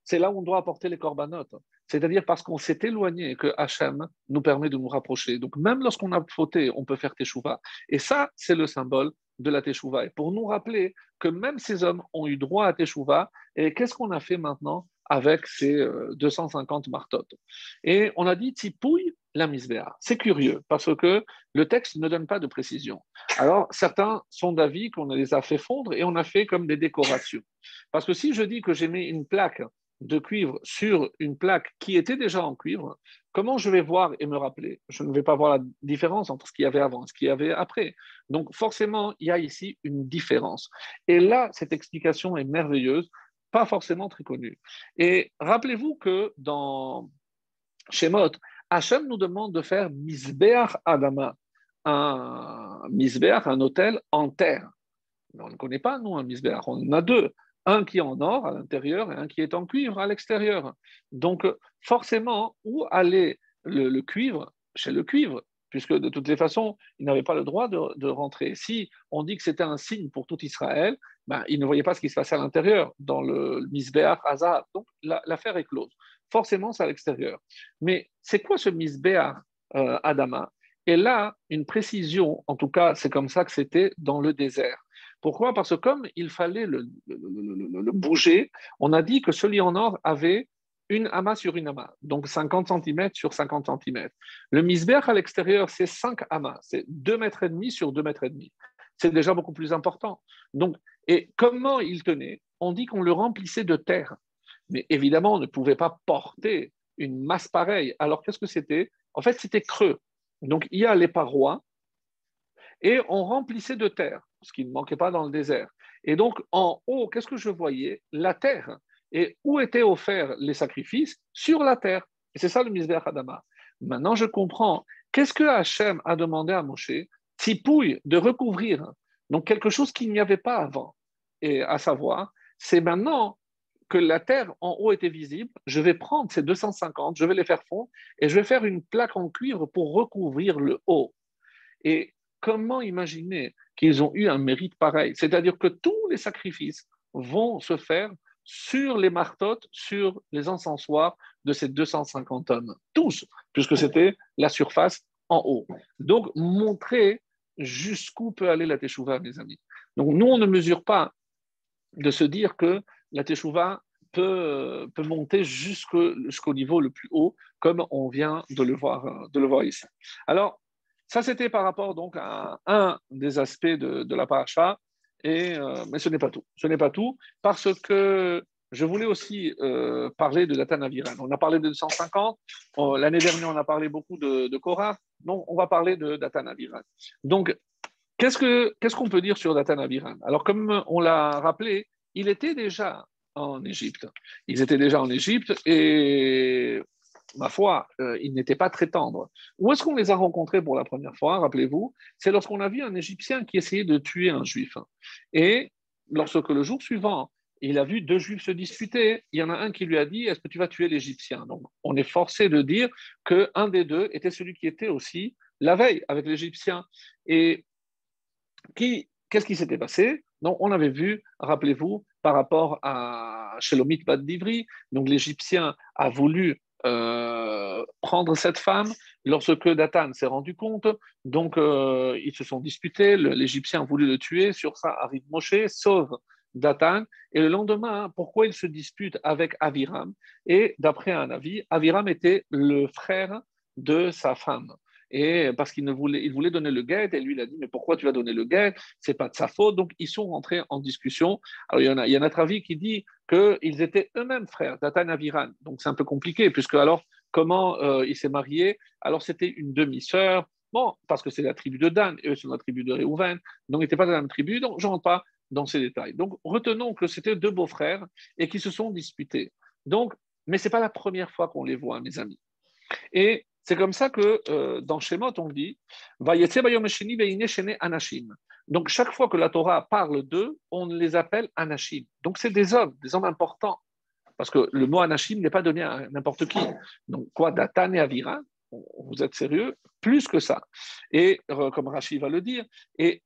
C'est là où on doit apporter les corbanotes. C'est-à-dire parce qu'on s'est éloigné que Hachem nous permet de nous rapprocher. Donc même lorsqu'on a fauté, on peut faire Teshuvah. Et ça, c'est le symbole de la Teshuvah. Et pour nous rappeler que même ces hommes ont eu droit à Teshuvah, et qu'est-ce qu'on a fait maintenant avec ces 250 euh, martotes? Et on a dit Tipouille la misbéa. C'est curieux parce que le texte ne donne pas de précision. Alors certains sont d'avis qu'on les a fait fondre et on a fait comme des décorations. Parce que si je dis que j'ai mis une plaque de cuivre sur une plaque qui était déjà en cuivre, comment je vais voir et me rappeler? Je ne vais pas voir la différence entre ce qu'il y avait avant et ce qu'il y avait après. Donc forcément, il y a ici une différence. Et là, cette explication est merveilleuse pas forcément très connu. Et rappelez-vous que dans Shemot, Hachem nous demande de faire Misbeach Adama, un Misbeach, un hôtel en terre. on ne connaît pas, nous, un Misbeach. On en a deux. Un qui est en or à l'intérieur et un qui est en cuivre à l'extérieur. Donc, forcément, où allait le, cuivre? Chez le cuivre puisque de toutes les façons, il n'avait pas le droit de, rentrer. Si on dit que c'était un signe pour tout Israël, ben, il ne voyait pas ce qui se passait à l'intérieur, dans le, Misbeach Hazard. Donc l'affaire est close. Forcément, c'est à l'extérieur. Mais c'est quoi ce Misbeach euh, Adama? Et là, une précision, en tout cas, c'est comme ça que c'était dans le désert. Pourquoi? Parce que comme il fallait le, bouger, on a dit que celui en or avait une amas sur une amas, donc 50 cm sur 50 cm. Le misbeach à l'extérieur, c'est 5 amas, c'est 2 mètres et demi sur 2 mètres et demi. C'est déjà beaucoup plus important. Et comment il tenait? On dit qu'on le remplissait de terre. Mais évidemment, on ne pouvait pas porter une masse pareille. Alors, qu'est-ce que c'était? En fait, c'était creux. Donc, il y a les parois et on remplissait de terre, ce qui ne manquait pas dans le désert. Et donc, en haut, qu'est-ce que je voyais? La terre. Et où étaient offerts les sacrifices? Sur la terre. Et c'est ça le misbéach Adama. Maintenant, je comprends. Qu'est-ce que Hachem a demandé à Moshe? Tipouille, de recouvrir. Donc, quelque chose qu'il n'y avait pas avant. Et à savoir, c'est maintenant que la terre en haut était visible, je vais prendre ces 250, je vais les faire fondre et je vais faire une plaque en cuivre pour recouvrir le haut. Et comment imaginer? Qu'ils ont eu un mérite pareil C'est-à-dire que tous les sacrifices vont se faire sur les martotes, sur les encensoirs de ces 250 tonnes. Tous, puisque c'était la surface en haut. Donc, montrer jusqu'où peut aller la Teshuvah, mes amis. Donc, nous, on ne mesure pas de se dire que la Teshuvah peut, peut monter jusqu'au niveau le plus haut, comme on vient de le voir, de le voir ici. Alors, ça, c'était par rapport donc à un des aspects de, de la paracha. Et, euh, mais ce n'est pas tout. Ce n'est pas tout parce que je voulais aussi euh, parler de Datan Aviran. On a parlé de 250. L'année dernière, on a parlé beaucoup de, de Korah. Donc, on va parler de Datan Aviran. Donc, qu'est-ce qu'on peut dire sur Datan Aviran Alors, comme on l'a rappelé, il était déjà en Égypte. Ils étaient déjà en Égypte et ma foi, euh, ils n'étaient pas très tendres. Où est-ce qu'on les a rencontrés pour la première fois, rappelez-vous? C'est lorsqu'on a vu un Égyptien qui essayait de tuer un Juif. Et lorsque le jour suivant, il a vu deux Juifs se disputer, il y en a un qui lui a dit, est-ce que tu vas tuer l'Égyptien? Donc on est forcé de dire qu'un des deux était celui qui était aussi la veille avec l'Égyptien. Et qu'est-ce qui s'était passé? Donc on avait vu, rappelez-vous, par rapport à Shelomit Bad Divri, donc l'Égyptien a voulu euh, prendre cette femme lorsque Datan s'est rendu compte. Donc, euh, ils se sont disputés. L'Égyptien voulu le tuer. Sur ça arrive Moshe, sauve Datan. Et le lendemain, pourquoi il se dispute avec Aviram? Et d'après un avis, Aviram était le frère de sa femme et parce qu'il voulait, il voulait donner le guet, et lui il a dit mais pourquoi tu vas donner le guet? C'est pas de sa faute. Donc ils sont rentrés en discussion. Alors il y en a, il y avis qui dit qu'ils étaient eux-mêmes frères, Datan Aviran. Donc c'est un peu compliqué puisque alors comment euh, il s'est marié? Alors c'était une demi-sœur. Bon, parce que c'est la tribu de Dan, et eux sont la tribu de Réhouven, donc ils n'étaient pas de la même tribu, donc je ne rentre pas dans ces détails. Donc retenons que c'était deux beaux-frères et qui se sont disputés. Donc, mais ce n'est pas la première fois qu'on les voit, mes amis. Et c'est comme ça que euh, dans Shemot, on dit Anashim. Donc, chaque fois que la Torah parle d'eux, on les appelle Anashim. Donc, c'est des hommes, des hommes importants. Parce que le mot Anashim n'est pas donné à n'importe qui. Donc, quoi, Datan Avira, vous êtes sérieux? Plus que ça. Et euh, comme Rachid va le dire, et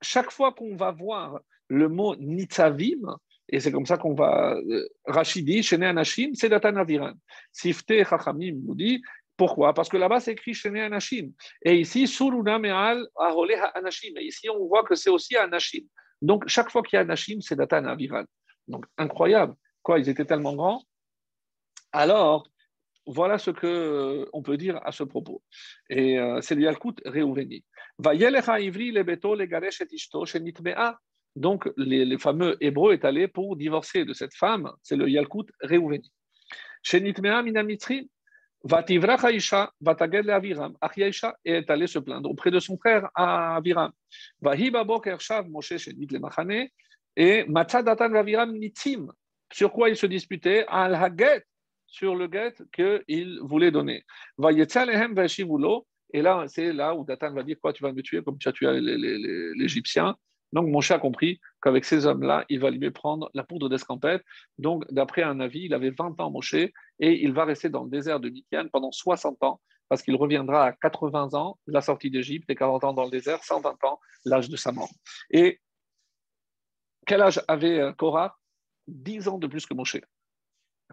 chaque fois qu'on va voir le mot Nitzavim, et c'est comme ça qu'on va. Euh, Rachidi, Shene Anashim, c'est Datan Aviran. Sifte Chachamim nous dit pourquoi? Parce que là-bas, c'est écrit Shene Anashim. Et ici, Suruna Me'al Ahole Anashim. Et ici, on voit que c'est aussi Anashim. Donc, chaque fois qu'il y a Anashim, c'est Datan Aviran. Donc, incroyable. Quoi, ils étaient tellement grands? Alors, voilà ce qu'on euh, peut dire à ce propos. Et euh, c'est le Yalkut Reuveni. Va yelecha ivri le beto le garesh et ishto shenitmea donc, les, fameux Hébreux est allé pour divorcer de cette femme, c'est le Yalkut Reuveni. Shenitmea minamitri, Vativra Haïcha, Vataged le Aviram. Achiaïcha est allé se plaindre auprès de son frère Aviram. Vahiba Boker Shav Moshe le Machane. Et Matzah Datan Aviram Nitim. Sur quoi ils se disputaient Al Haget, sur le get qu'il voulait donner. Et là, c'est là où Datan va dire Quoi, tu vas me tuer comme tu as tué l'Égyptien donc Moshe a compris qu'avec ces hommes-là, il va lui prendre la poudre d'escampette. Donc, d'après un avis, il avait 20 ans, Moshe, et il va rester dans le désert de Midian pendant 60 ans, parce qu'il reviendra à 80 ans, la sortie d'Égypte, et 40 ans dans le désert, 120 ans, l'âge de sa mort. Et quel âge avait euh, Korah? 10 ans de plus que Moshe.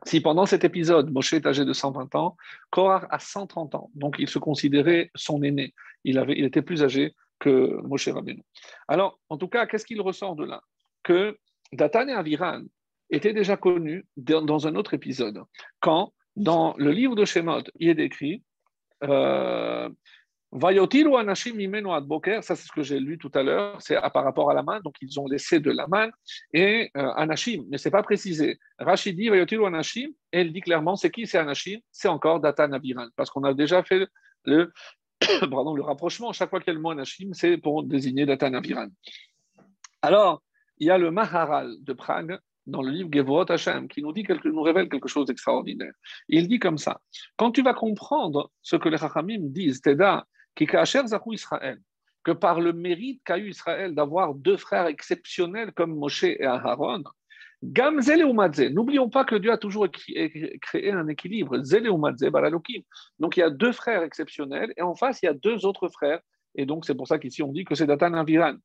Si pendant cet épisode, Moshe est âgé de 120 ans, Korah a 130 ans, donc il se considérait son aîné. Il, avait, il était plus âgé que Moshe Rabbeinu. Alors, en tout cas, qu'est-ce qu'il ressort de là? Que Datan et Aviran étaient déjà connus dans un autre épisode, quand dans le livre de Shemot, il est écrit euh, Vayotiru anashim mimenu ad boker, ça c'est ce que j'ai lu tout à l'heure, c'est par rapport à la main, donc ils ont laissé de la main, et euh, anashim, mais c'est pas précisé. Rachid dit Vayotiru anashim, et il dit clairement c'est qui c'est anashim? C'est encore Datan Aviran, parce qu'on a déjà fait le pardon, le rapprochement, chaque fois qu'il y a le mot Anashim, c'est pour désigner Datan Aviran. Alors, il y a le Maharal de Prague dans le livre Gevurot Hashem qui nous, dit quelque, nous révèle quelque chose d'extraordinaire. Il dit comme ça quand tu vas comprendre ce que les Chachamim disent, Teda, qui Zakou Israël, que par le mérite qu'a eu Israël d'avoir deux frères exceptionnels comme Moshe et Aharon, N'oublions pas que Dieu a toujours créé un équilibre. Donc il y a deux frères exceptionnels et en face il y a deux autres frères. Et donc c'est pour ça qu'ici on dit que c'est Datan Aviran.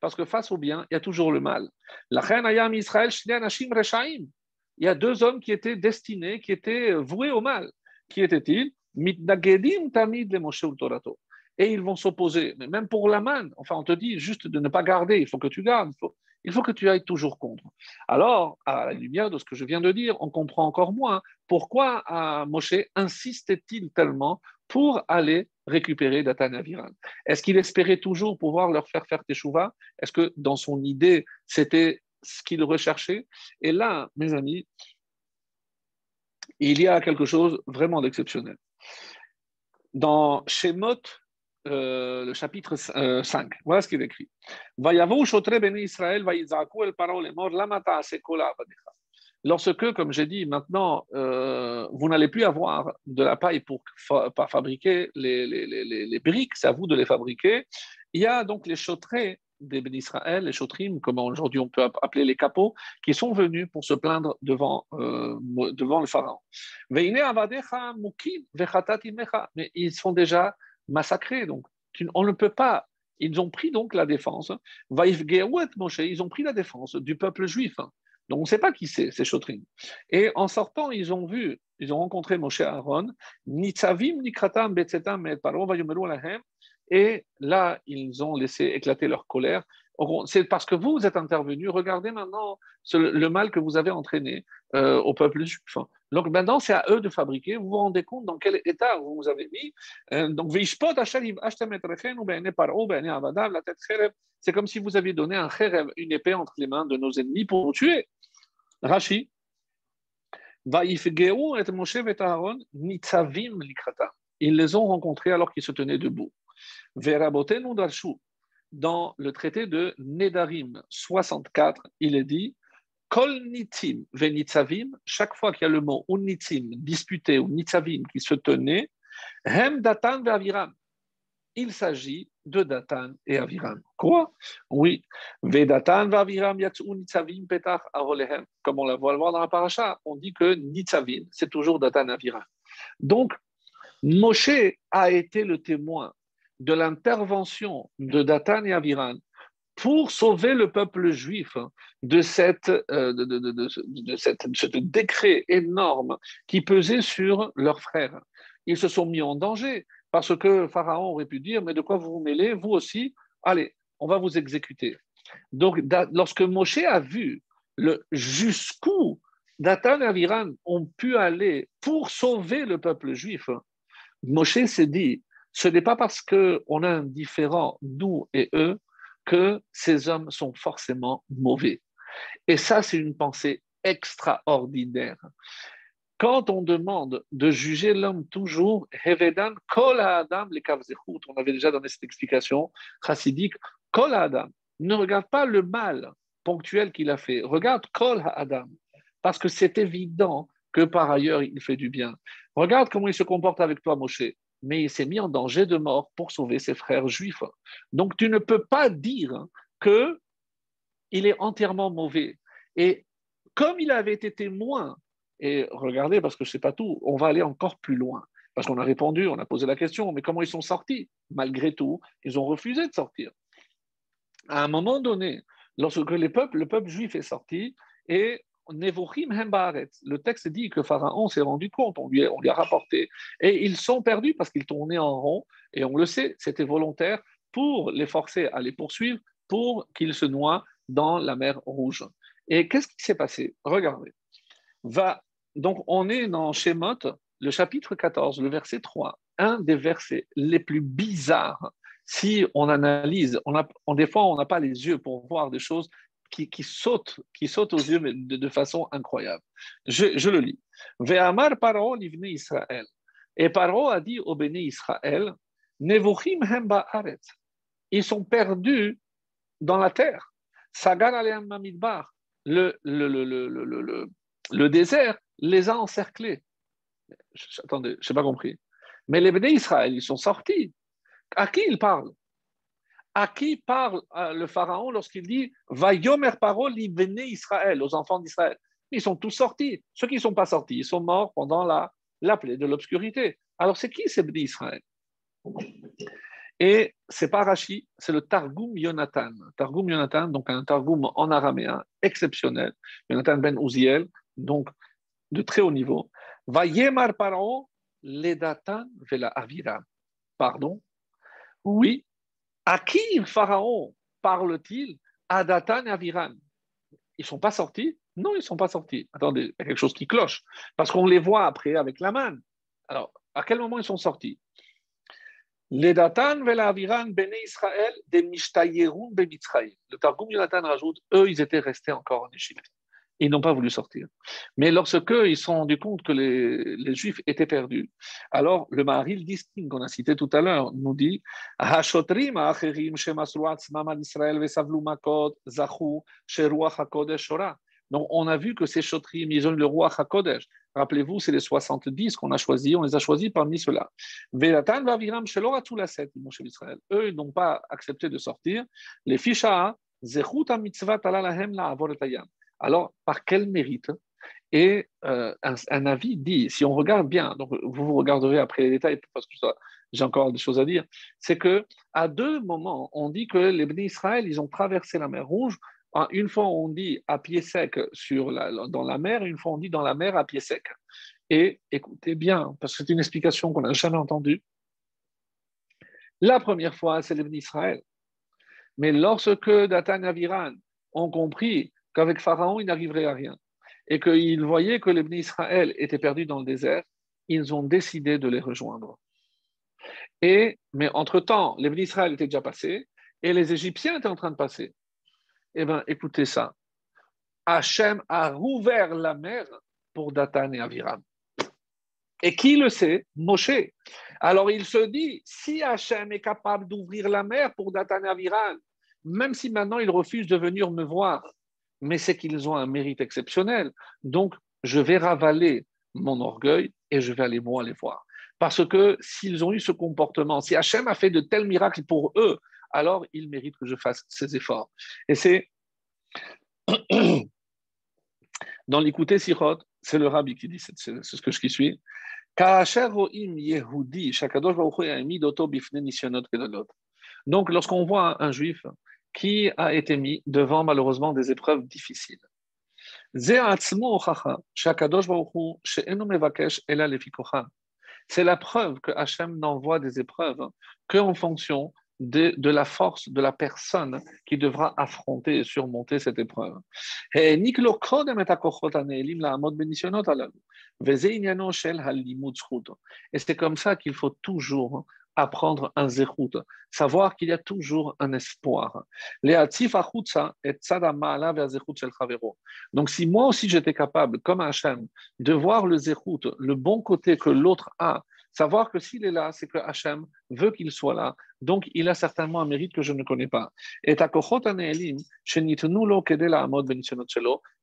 Parce que face au bien, il y a toujours le mal. Il y a deux hommes qui étaient destinés, qui étaient voués au mal. Qui étaient-ils? Et ils vont s'opposer. Mais même pour la main, enfin, on te dit juste de ne pas garder, il faut que tu gardes. Il faut que tu ailles toujours contre. Alors, à la lumière de ce que je viens de dire, on comprend encore moins pourquoi euh, Moshe insistait-il tellement pour aller récupérer Datan Aviran. Est-ce qu'il espérait toujours pouvoir leur faire faire Teshuvah Est-ce que dans son idée, c'était ce qu'il recherchait? Et là, mes amis, il y a quelque chose vraiment d'exceptionnel. Dans Shemot euh, le chapitre 5. Euh, voilà ce qu'il écrit. Lorsque, comme j'ai dit, maintenant, euh, vous n'allez plus avoir de la paille pour fabriquer les, les, les, les briques, c'est à vous de les fabriquer. Il y a donc les chautrés des Israël, les chotrim, comme aujourd'hui on peut appeler les capots, qui sont venus pour se plaindre devant, devant le pharaon. Mais ils sont déjà massacrés. Donc, on ne peut pas. Ils ont pris donc la défense. Ils ont pris la défense du peuple juif. Donc, on ne sait pas qui c'est, ces. Et en sortant, ils ont vu, ils ont rencontré Moshe Aaron, Nitzavim, Nikratam, Betzetam, et là, ils ont laissé éclater leur colère c'est parce que vous, êtes intervenu. Regardez maintenant le mal que vous avez entraîné euh, au peuple juif. Donc maintenant, c'est à eux de fabriquer. Vous vous rendez compte dans quel état vous vous avez mis. Euh, donc, c'est comme si vous aviez donné un kherev, une épée entre les mains de nos ennemis pour nous tuer. Rashi. Ils les ont rencontrés alors qu'ils se tenaient debout dans le traité de Nedarim 64, il est dit Kol nitzim venitzavim, chaque fois qu'il y a le mot unitzim disputé ou nitzavim qui se tenait, hem datan. Il s'agit de Datan et Aviram. Quoi? Oui. Vedatan ve'aviram yatsu nitzavim petach avolehem. Comme on la voit dans la paracha, on dit que nitzavim, c'est toujours Datan Aviram. Donc, Moshe a été le témoin de l'intervention de Datan et Aviran pour sauver le peuple juif de, cette, euh, de, cette, ce décret énorme qui pesait sur leurs frères. Ils se sont mis en danger parce que Pharaon aurait pu dire, mais de quoi vous vous mêlez, vous aussi, allez, on va vous exécuter. Donc, lorsque Moshe a vu le jusqu'où Datan et Aviran ont pu aller pour sauver le peuple juif, Moshe s'est dit, ce n'est pas parce qu'on a un différent, nous et eux, que ces hommes sont forcément mauvais. Et ça, c'est une pensée extraordinaire. Quand on demande de juger l'homme toujours, adam on avait déjà donné cette explication chassidique, kol adam, ne regarde pas le mal ponctuel qu'il a fait. Regarde Kol Adam, parce que c'est évident que par ailleurs il fait du bien. Regarde comment il se comporte avec toi, Moshe. Mais il s'est mis en danger de mort pour sauver ses frères juifs. Donc tu ne peux pas dire que il est entièrement mauvais. Et comme il avait été témoin, et regardez, parce que ce n'est pas tout, on va aller encore plus loin. Parce qu'on a répondu, on a posé la question, mais comment ils sont sortis? Malgré tout, ils ont refusé de sortir. À un moment donné, lorsque les peuples, le peuple juif est sorti, et le texte dit que Pharaon s'est rendu compte, on lui, on lui a rapporté, et ils sont perdus parce qu'ils tournaient en rond, et on le sait, c'était volontaire pour les forcer à les poursuivre, pour qu'ils se noient dans la mer Rouge. Et qu'est-ce qui s'est passé? Regardez. Va, donc, on est dans Shemot, le chapitre 14, le verset 3, un des versets les plus bizarres. Si on analyse, on a, des fois, on n'a pas les yeux pour voir des choses qui, sautent aux yeux de, façon incroyable. Je, le lis. Ve'amar paro livne Israël. Et Paro a dit au béni Israël, Nevuchim hemba aret. Ils sont perdus dans la terre. Sagar mamidbar. Le, le, le, le, désert les a encerclés. Attendez, je n'ai pas compris. Mais les bénis Israël, ils sont sortis. À qui il parle? À qui parle euh, le Pharaon lorsqu'il dit Va yomer parole Israël, aux enfants d'Israël Ils sont tous sortis. Ceux qui ne sont pas sortis, ils sont morts pendant la, la plaie de l'obscurité. Alors, c'est qui ces bénis Israël? Et c'est pas c'est le Targum Yonatan. Targum Yonatan, donc un Targum en araméen exceptionnel. Yonatan ben Uziel, donc de très haut niveau. Vayemar Paro, Ledatan Vela Avira. Pardon? Oui. À qui Pharaon parle-t-il? À Datan et Aviran. Ils ne sont pas sortis? Non, ils ne sont pas sortis. Attendez, il y a quelque chose qui cloche. Parce qu'on les voit après avec la manne. Alors, à quel moment ils sont sortis? Les Datan Vela Aviran, Bene Israël, des Mishtayerun Le Targum Yonatan rajoute eux, ils étaient restés encore en Égypte ils n'ont pas voulu sortir. Mais lorsque ils se sont rendus compte que les, Juifs étaient perdus, alors le Maharil distingue, qu'on a cité tout à l'heure, nous dit donc, on a vu que ces chotrim, ils ont le roi HaKodesh. Rappelez-vous, c'est les 70 qu'on a choisis, on les a choisis parmi ceux-là. Eux, ils n'ont pas accepté de sortir. Les ficha, mitzvah alors par quel mérite? Et euh, un, avis dit, si on regarde bien, donc vous vous regarderez après les détails parce que j'ai encore des choses à dire, c'est que à deux moments, on dit que les bénis Israël, ils ont traversé la mer Rouge. Une fois, on dit à pied sec sur dans la mer, une fois, on dit dans la mer à pied sec. Et écoutez bien, parce que c'est une explication qu'on n'a jamais entendue. La première fois, c'est les bénis Israël. Mais lorsque Datan Aviran ont compris qu'avec Pharaon, il n'arriverait à rien. Et qu'ils voyaient que les Israël étaient perdus dans le désert, ils ont décidé de les rejoindre. Et, mais entre-temps, les Israël étaient déjà passés et les Égyptiens étaient en train de passer. Eh bien, écoutez ça. Hachem a rouvert la mer pour Datan et Aviram. Et qui le sait? Moshe. Alors il se dit, si Hachem est capable d'ouvrir la mer pour Datan et Aviram, même si maintenant il refuse de venir me voir, mais c'est qu'ils ont un mérite exceptionnel. Donc, je vais ravaler mon orgueil et je vais aller moi les voir. Parce que s'ils ont eu ce comportement, si Hachem a fait de tels miracles pour eux, alors ils méritent que je fasse ces efforts. Et c'est dans l'écouter Sirot, c'est le rabbi qui dit, c'est ce que je suis. Donc, lorsqu'on voit un juif qui a été mis devant malheureusement des épreuves difficiles? C'est la preuve que Hachem n'envoie des épreuves qu'en fonction de, de, la force de la personne qui devra affronter et surmonter cette épreuve. Et c'est comme ça qu'il faut toujours apprendre un zéchout, savoir qu'il y a toujours un espoir. Donc, si moi aussi j'étais capable, comme Hachem, de voir le zéchout, le bon côté que l'autre a, Savoir que s'il est là, c'est que Hachem veut qu'il soit là. Donc, il a certainement un mérite que je ne connais pas. Et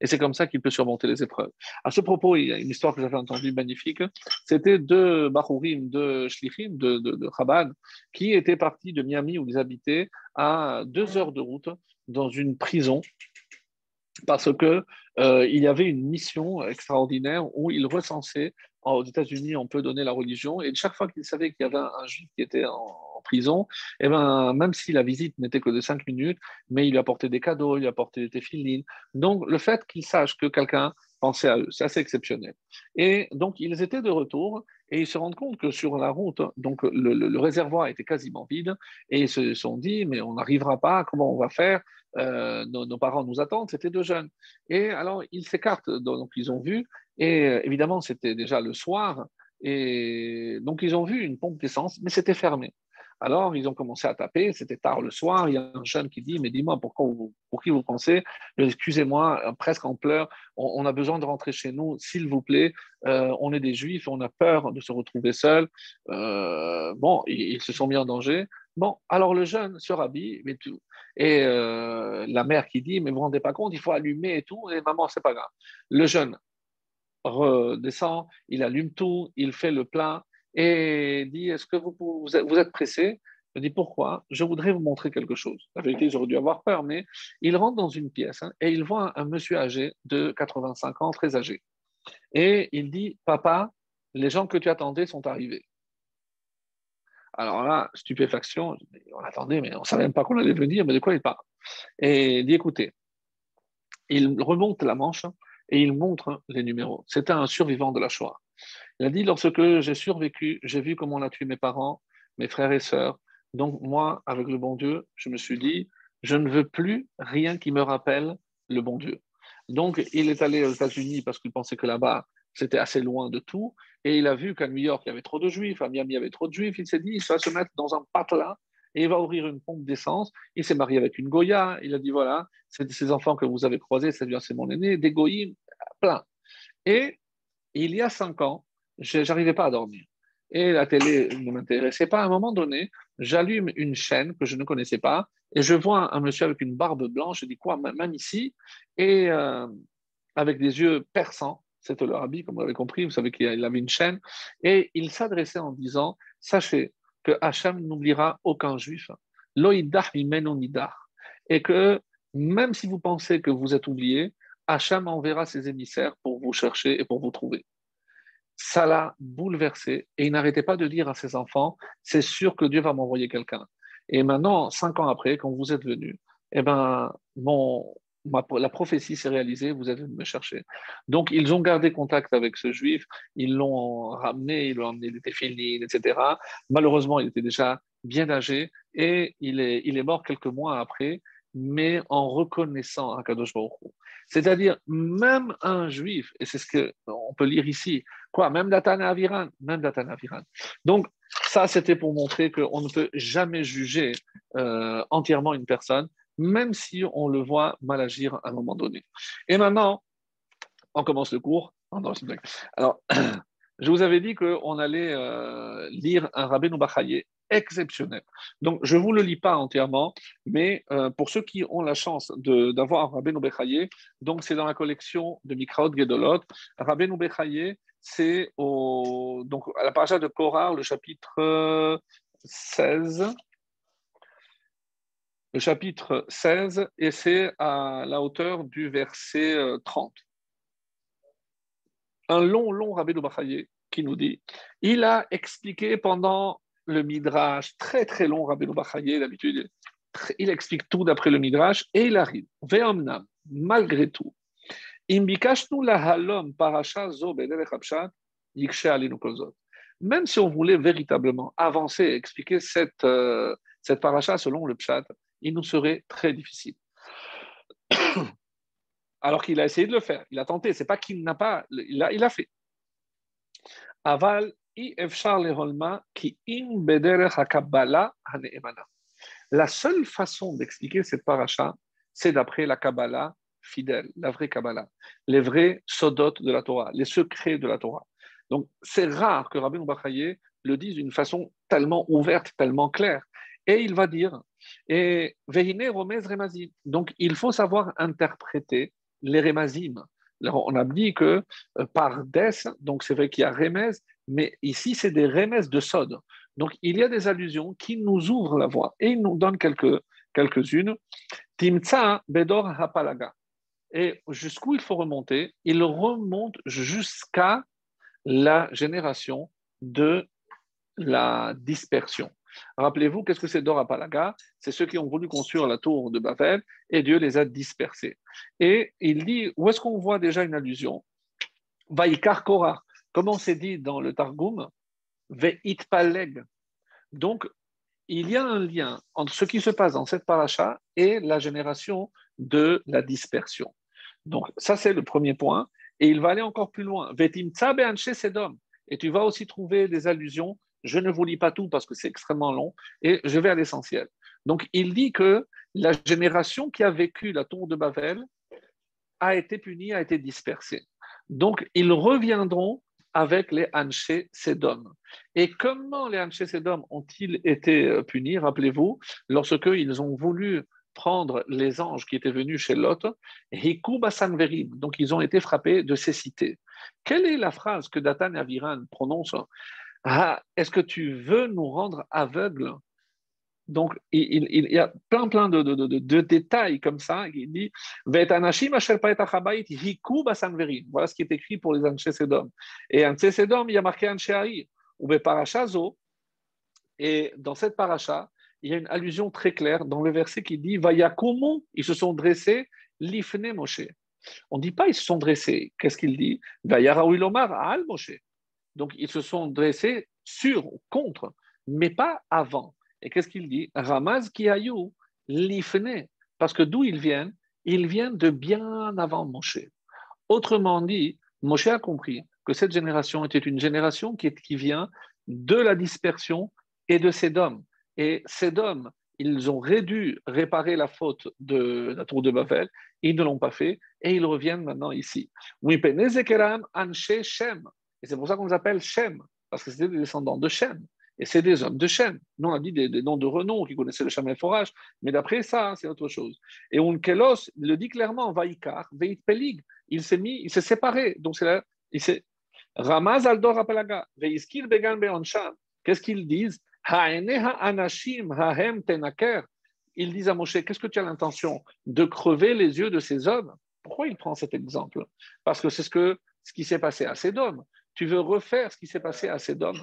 c'est comme ça qu'il peut surmonter les épreuves. À ce propos, il y a une histoire que j'avais entendue magnifique. C'était deux Bahurim, deux Shlichim de, de, de Chabad, qui étaient partis de Miami, où ils habitaient, à deux heures de route, dans une prison parce que euh, il y avait une mission extraordinaire où ils recensaient aux États-Unis, on peut donner la religion, et chaque fois qu'ils savaient qu'il y avait un, juif qui était en, prison, et eh ben, même si la visite n'était que de cinq minutes, mais il lui apportait des cadeaux, il lui apportait des téfilines. Donc, le fait qu'ils sachent que quelqu'un pensait à eux, c'est assez exceptionnel. Et donc, ils étaient de retour, et ils se rendent compte que sur la route, donc le, réservoir était quasiment vide, et ils se sont dit, mais on n'arrivera pas, comment on va faire? Euh, nos, parents nous attendent, c'était deux jeunes. Et alors, ils s'écartent, donc ils ont vu, et euh, évidemment, c'était déjà le soir, et donc ils ont vu une pompe d'essence, mais c'était fermé. Alors, ils ont commencé à taper, c'était tard le soir, il y a un jeune qui dit, mais dis-moi, pourquoi pour qui vous pensez? Excusez-moi, euh, presque en pleurs, on, a besoin de rentrer chez nous, s'il vous plaît, on est des juifs, on a peur de se retrouver seuls. bon, ils, se sont mis en danger. Bon, alors le jeune se rhabille, mais tout, et euh, la mère qui dit, mais vous ne vous rendez pas compte, il faut allumer et tout, et maman, c'est pas grave. Le jeune redescend, il allume tout, il fait le plein et dit, est-ce que vous, vous, êtes, pressé? Je dis, pourquoi? Je voudrais vous montrer quelque chose. La vérité, j'aurais dû avoir peur, mais il rentre dans une pièce hein, et il voit un, monsieur âgé de 85 ans, très âgé. Et il dit, papa, les gens que tu attendais sont arrivés. Alors là, stupéfaction, on attendait, mais on ne savait même pas qu'on allait venir, mais de quoi il parle? Et il dit écoutez, il remonte la manche et il montre les numéros. C'était un survivant de la Shoah. Il a dit lorsque j'ai survécu, j'ai vu comment on a tué mes parents, mes frères et sœurs. Donc moi, avec le bon Dieu, je me suis dit, je ne veux plus rien qui me rappelle le bon Dieu. Donc il est allé aux États-Unis parce qu'il pensait que là-bas, c'était assez loin de tout. Et il a vu qu'à New York, il y avait trop de juifs, à Miami, il y avait trop de juifs. Il s'est dit, il va se mettre dans un patelin et il va ouvrir une pompe d'essence. Il s'est marié avec une Goya. Il a dit, voilà, c'est ces enfants que vous avez croisés, c'est mon aîné, des Goyim, plein. Et il y a cinq ans, je n'arrivais pas à dormir. Et la télé ne m'intéressait pas. À un moment donné, j'allume une chaîne que je ne connaissais pas et je vois un monsieur avec une barbe blanche. Je dis quoi, même ici Et euh, avec des yeux perçants c'était le rabbi, comme vous l'avez compris, vous savez qu'il avait une chaîne, et il s'adressait en disant Sachez que Hachem n'oubliera aucun juif, et que même si vous pensez que vous êtes oublié, Hachem enverra ses émissaires pour vous chercher et pour vous trouver. Ça l'a bouleversé et il n'arrêtait pas de dire à ses enfants C'est sûr que Dieu va m'envoyer quelqu'un. Et maintenant, cinq ans après, quand vous êtes venus, eh ben, la prophétie s'est réalisée, vous êtes venu me chercher. Donc, ils ont gardé contact avec ce juif, ils l'ont ramené, ils l'ont emmené des téfilines, etc. Malheureusement, il était déjà bien âgé et il est mort quelques mois après, mais en reconnaissant Akadosh Baruch C'est-à-dire, même un juif, et c'est ce qu'on peut lire ici, quoi, même Datana Aviran, même Datana Aviran. Donc, ça, c'était pour montrer qu'on ne peut jamais juger euh, entièrement une personne, même si on le voit mal agir à un moment donné. Et maintenant, on commence le cours. Alors, je vous avais dit qu'on allait euh, lire un Bachaye exceptionnel. Donc, je ne vous le lis pas entièrement, mais euh, pour ceux qui ont la chance d'avoir Rabbeinu Bachaye, donc c'est dans la collection de Mikraot Gedolot. Rabbeinu Bachaye, c'est à la page de Korah, le chapitre 16 le chapitre 16, et c'est à la hauteur du verset 30. Euh, Un long, long rabbi de Bachaye qui nous dit il a expliqué pendant le Midrash, très très long rabbi de Bachaye, d'habitude, il explique tout d'après le Midrash, et il arrive, Ve'omnam, malgré tout, même si on voulait véritablement avancer et expliquer cette, euh, cette paracha selon le pshat, il nous serait très difficile. Alors qu'il a essayé de le faire, il a tenté, c'est pas qu'il n'a pas, il a, il a fait. Aval la seule façon d'expliquer cette paracha, c'est d'après la Kabbalah fidèle, la vraie Kabbalah, les vrais sodotes de la Torah, les secrets de la Torah. Donc, c'est rare que Rabbi Bachaye le disent d'une façon tellement ouverte, tellement claire. Et il va dire, et Remez Remazim. Donc, il faut savoir interpréter les Remazim. on a dit que euh, par Des, donc c'est vrai qu'il y a Remez, mais ici, c'est des Remez de Sod. Donc, il y a des allusions qui nous ouvrent la voie. Et il nous donne quelques, quelques-unes. Timtsa Bedor Hapalaga. Et jusqu'où il faut remonter? Il remonte jusqu'à la génération de la dispersion. Rappelez-vous, qu'est-ce que c'est Dorapalaga C'est ceux qui ont voulu construire la tour de Babel et Dieu les a dispersés. Et il dit, où est-ce qu'on voit déjà une allusion? Vaikar Korah, comme on s'est dit dans le Targum, Veit Paleg. Donc, il y a un lien entre ce qui se passe dans cette paracha et la génération de la dispersion. Donc, ça, c'est le premier point. Et il va aller encore plus loin. Et tu vas aussi trouver des allusions. Je ne vous lis pas tout parce que c'est extrêmement long et je vais à l'essentiel. Donc, il dit que la génération qui a vécu la tour de Babel a été punie, a été dispersée. Donc, ils reviendront avec les Hanché Sedom. Et comment les Hanché Sedom ont-ils été euh, punis Rappelez-vous, lorsque ils ont voulu prendre les anges qui étaient venus chez Lot, donc ils ont été frappés de cécité. Quelle est la phrase que Datan et Aviran prononcent ah, Est-ce que tu veux nous rendre aveugles donc, il, y a plein, plein de, détails comme ça. Il dit Voilà ce qui est écrit pour les Anche Sedom. Et Anche Sedom, il y a marqué Anche ou Parachazo. Et dans cette paracha, il y a une allusion très claire dans le verset qui dit Vayakumu, ils se sont dressés, l'ifne Moshe. On ne dit pas ils se sont dressés. Qu'est-ce qu'il dit? Vayaraouilomar al Moshe. Donc ils se sont dressés sur, contre, mais pas avant. Et qu'est-ce qu'il dit? Ramaz kiayou l'ifne. Parce que d'où ils viennent? Ils viennent de bien avant Moshe. Autrement dit, Moshe a compris que cette génération était une génération qui, vient de la dispersion et de Sédom. Et Sédom, ils ont dû réparer la faute de la tour de Babel, ils ne l'ont pas fait, et ils reviennent maintenant ici. Et c'est pour ça qu'on les appelle Shem, parce que c'était des descendants de Shem. Et c'est des hommes de Shem. Nous, on a dit des, noms de renom qui connaissaient le le forage, mais d'après ça, c'est autre chose. Et Unkelos le dit clairement, Vaikar, Veit Pelig, il s'est mis, il s'est séparé. Donc c'est là, il s'est. Ramaz Aldor Apalaga, Veiskil Began Beonsham. Qu'est-ce qu'ils disent? Ils disent à Moshe, qu'est-ce que tu as l'intention De crever les yeux de ces hommes? Pourquoi il prend cet exemple? Parce que c'est ce, que, ce qui s'est passé à Sédom. Tu veux refaire ce qui s'est passé à Sédom.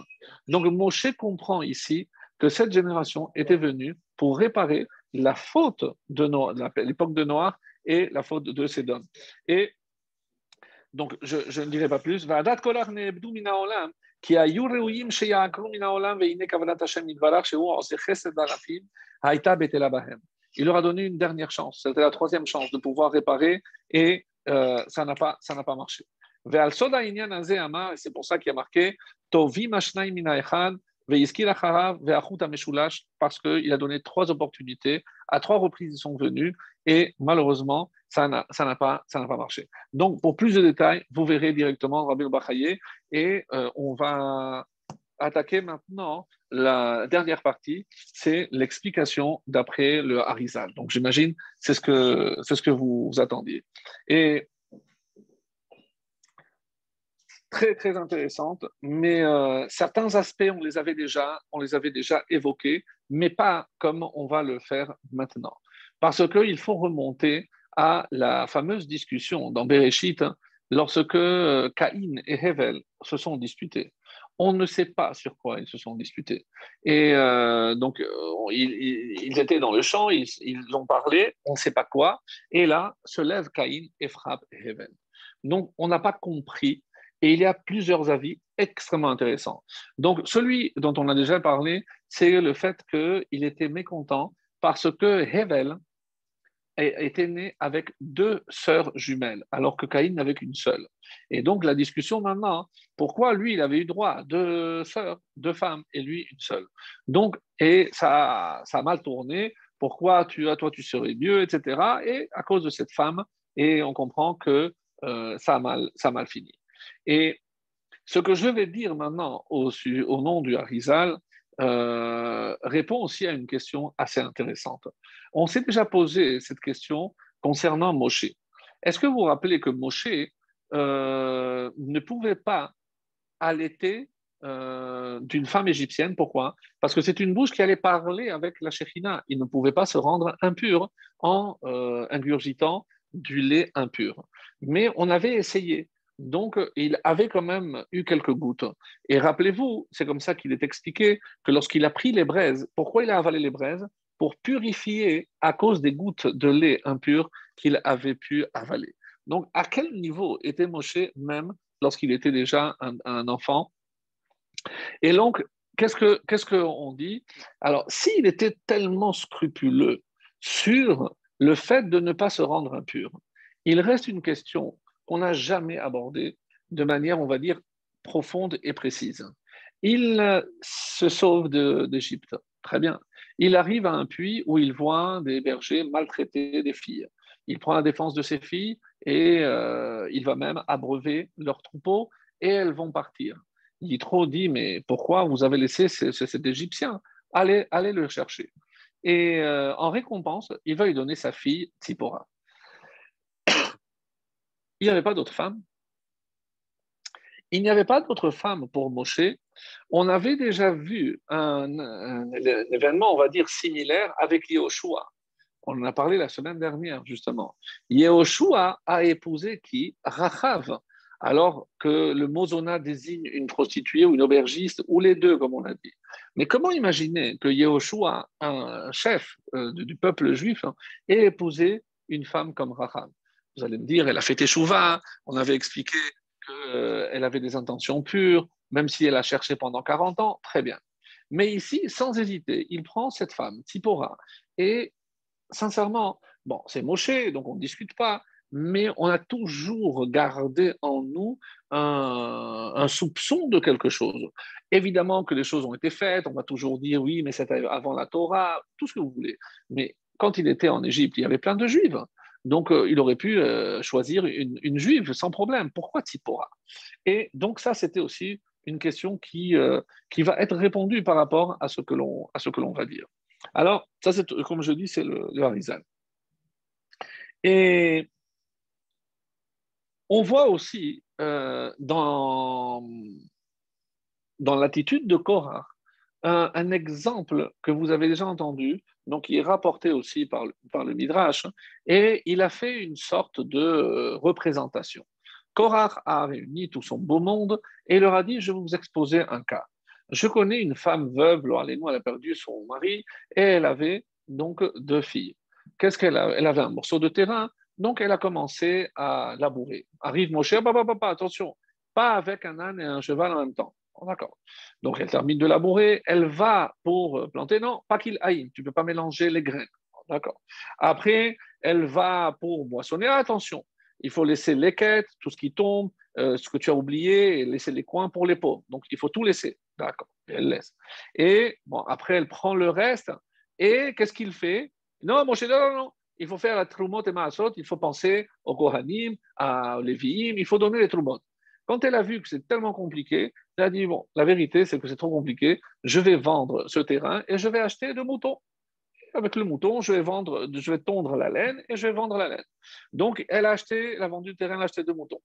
Donc Moshe comprend ici que cette génération était venue pour réparer la faute de, l'époque de Noir et la faute de Sédom. Et donc, je, ne dirai pas plus. Il leur a donné une dernière chance, c'était la troisième chance de pouvoir réparer et euh, ça n'a pas, pas marché. C'est pour ça qu'il y a marqué parce qu'il a donné trois opportunités. À trois reprises, ils sont venus et malheureusement, ça n'a pas, pas marché. Donc, pour plus de détails, vous verrez directement Rabbi Bachaye et euh, on va attaquer maintenant la dernière partie, c'est l'explication d'après le Harizal. Donc, j'imagine, c'est ce que, c'est ce que vous, attendiez. Et très très intéressante, mais euh, certains aspects on les avait déjà, on les avait déjà évoqués, mais pas comme on va le faire maintenant, parce qu'il faut remonter à la fameuse discussion dans Bereshit lorsque euh, Caïn et Hevel se sont disputés. On ne sait pas sur quoi ils se sont disputés. Et euh, donc, ils, étaient dans le champ, ils, ils ont parlé, on ne sait pas quoi. Et là, se lève Caïn et frappe Hevel. Donc, on n'a pas compris et il y a plusieurs avis extrêmement intéressants. Donc, celui dont on a déjà parlé, c'est le fait qu'il était mécontent parce que Hevel était né avec deux sœurs jumelles, alors que Caïn n'avait qu'une seule. Et donc, la discussion maintenant, pourquoi lui, il avait eu droit à deux sœurs, deux femmes, et lui, une seule? Donc, et ça, ça a mal tourné. Pourquoi tu, toi, tu serais mieux, etc. Et à cause de cette femme, et on comprend que euh, ça, a mal, ça a mal fini. Et Ce que je vais dire maintenant au, nom du Harizal euh, répond aussi à une question assez intéressante. On s'est déjà posé cette question concernant Moshe. Est-ce que vous vous rappelez que Moshe euh, ne pouvait pas allaiter euh, d'une femme égyptienne? Pourquoi? Parce que c'est une bouche qui allait parler avec la Shekhinah. Il ne pouvait pas se rendre impur en ingurgitant du lait impur. Mais on avait essayé. Donc, il avait quand même eu quelques gouttes. Et rappelez-vous, c'est comme ça qu'il est expliqué que lorsqu'il a pris les braises, pourquoi il a avalé les braises? Pour purifier à cause des gouttes de lait impur qu'il avait pu avaler. Donc, à quel niveau était Moshe même lorsqu'il était déjà un, enfant? Et donc, qu'est-ce qu'on qu'est-ce qu'on dit? Alors, s'il était tellement scrupuleux sur le fait de ne pas se rendre impur, il reste une question qu'on n'a jamais abordé de manière, on va dire, profonde et précise. Il se sauve d'Égypte. Très bien. Il arrive à un puits où il voit des bergers maltraiter des filles. Il prend la défense de ses filles et euh, il va même abreuver leurs troupeaux et elles vont partir. Yitro dit Mais pourquoi vous avez laissé cet Égyptien allez, allez le chercher? Et euh, en récompense, il va lui donner sa fille Tzipora il n'y avait pas d'autre femme. Il n'y avait pas d'autre femme pour Moshe. On avait déjà vu un, événement, on va dire, similaire avec Yehoshua. On en a parlé la semaine dernière, justement. Yehoshua a épousé qui? Rachav, alors que le mozona désigne une prostituée ou une aubergiste, ou les deux, comme on l'a dit. Mais comment imaginer que Yehoshua, un chef euh, du peuple juif, hein, ait épousé une femme comme Rachav? Vous allez me dire, elle a fait Teshuvah, on avait expliqué qu'elle avait des intentions pures, même si elle a cherché pendant 40 ans, très bien. Mais ici, sans hésiter, il prend cette femme, Tzipora, et sincèrement, bon, c'est Moshe, donc on ne discute pas, mais on a toujours gardé en nous un, un, soupçon de quelque chose. Évidemment que les choses ont été faites, on va toujours dire oui, mais c'était avant la Torah, tout ce que vous voulez. Mais quand il était en Égypte, il y avait plein de Juifs. Donc, euh, il aurait pu euh, choisir une, juive sans problème. Pourquoi Tzipora Et donc, ça, c'était aussi une question qui, euh, va être répondue par rapport à ce que l'on, va dire. Alors, ça, c'est, comme je dis, c'est le, le Harizal. Et on voit aussi dans, dans l'attitude de Korah un, exemple que vous avez déjà entendu, donc qui est rapporté aussi par, le Midrash, et il a fait une sorte de euh, représentation. Korach a réuni tout son beau monde et leur a dit, je vais vous exposer un cas. Je connais une femme veuve, elle a perdu son mari et elle avait donc deux filles. Qu'est-ce qu'elle a Elle avait un morceau de terrain, donc elle a commencé à labourer. Arrive mon cher, attention, pas avec un âne et un cheval en même temps. D'accord. Donc elle termine de labourer, elle va pour euh, planter. Non, pas qu'il aille, tu ne peux pas mélanger les graines. D'accord. Après, elle va pour moissonner. Attention, il faut laisser les quêtes, tout ce qui tombe, euh, ce que tu as oublié, laisser les coins pour les pauvres. Donc il faut tout laisser. D'accord. Elle laisse. Et bon, après, elle prend le reste. Et qu'est-ce qu'il fait? Non, mon cher, non, non. Il faut faire la trumot et maasot, il faut penser au Kohanim, à Lévi'im, il faut donner les trumot. Quand elle a vu que c'est tellement compliqué, elle a dit, bon, la vérité, c'est que c'est trop compliqué, je vais vendre ce terrain et je vais acheter deux moutons. Avec le mouton, je vais vendre, je vais tondre la laine et je vais vendre la laine. Donc, elle a acheté, elle a vendu le terrain, elle a acheté deux moutons.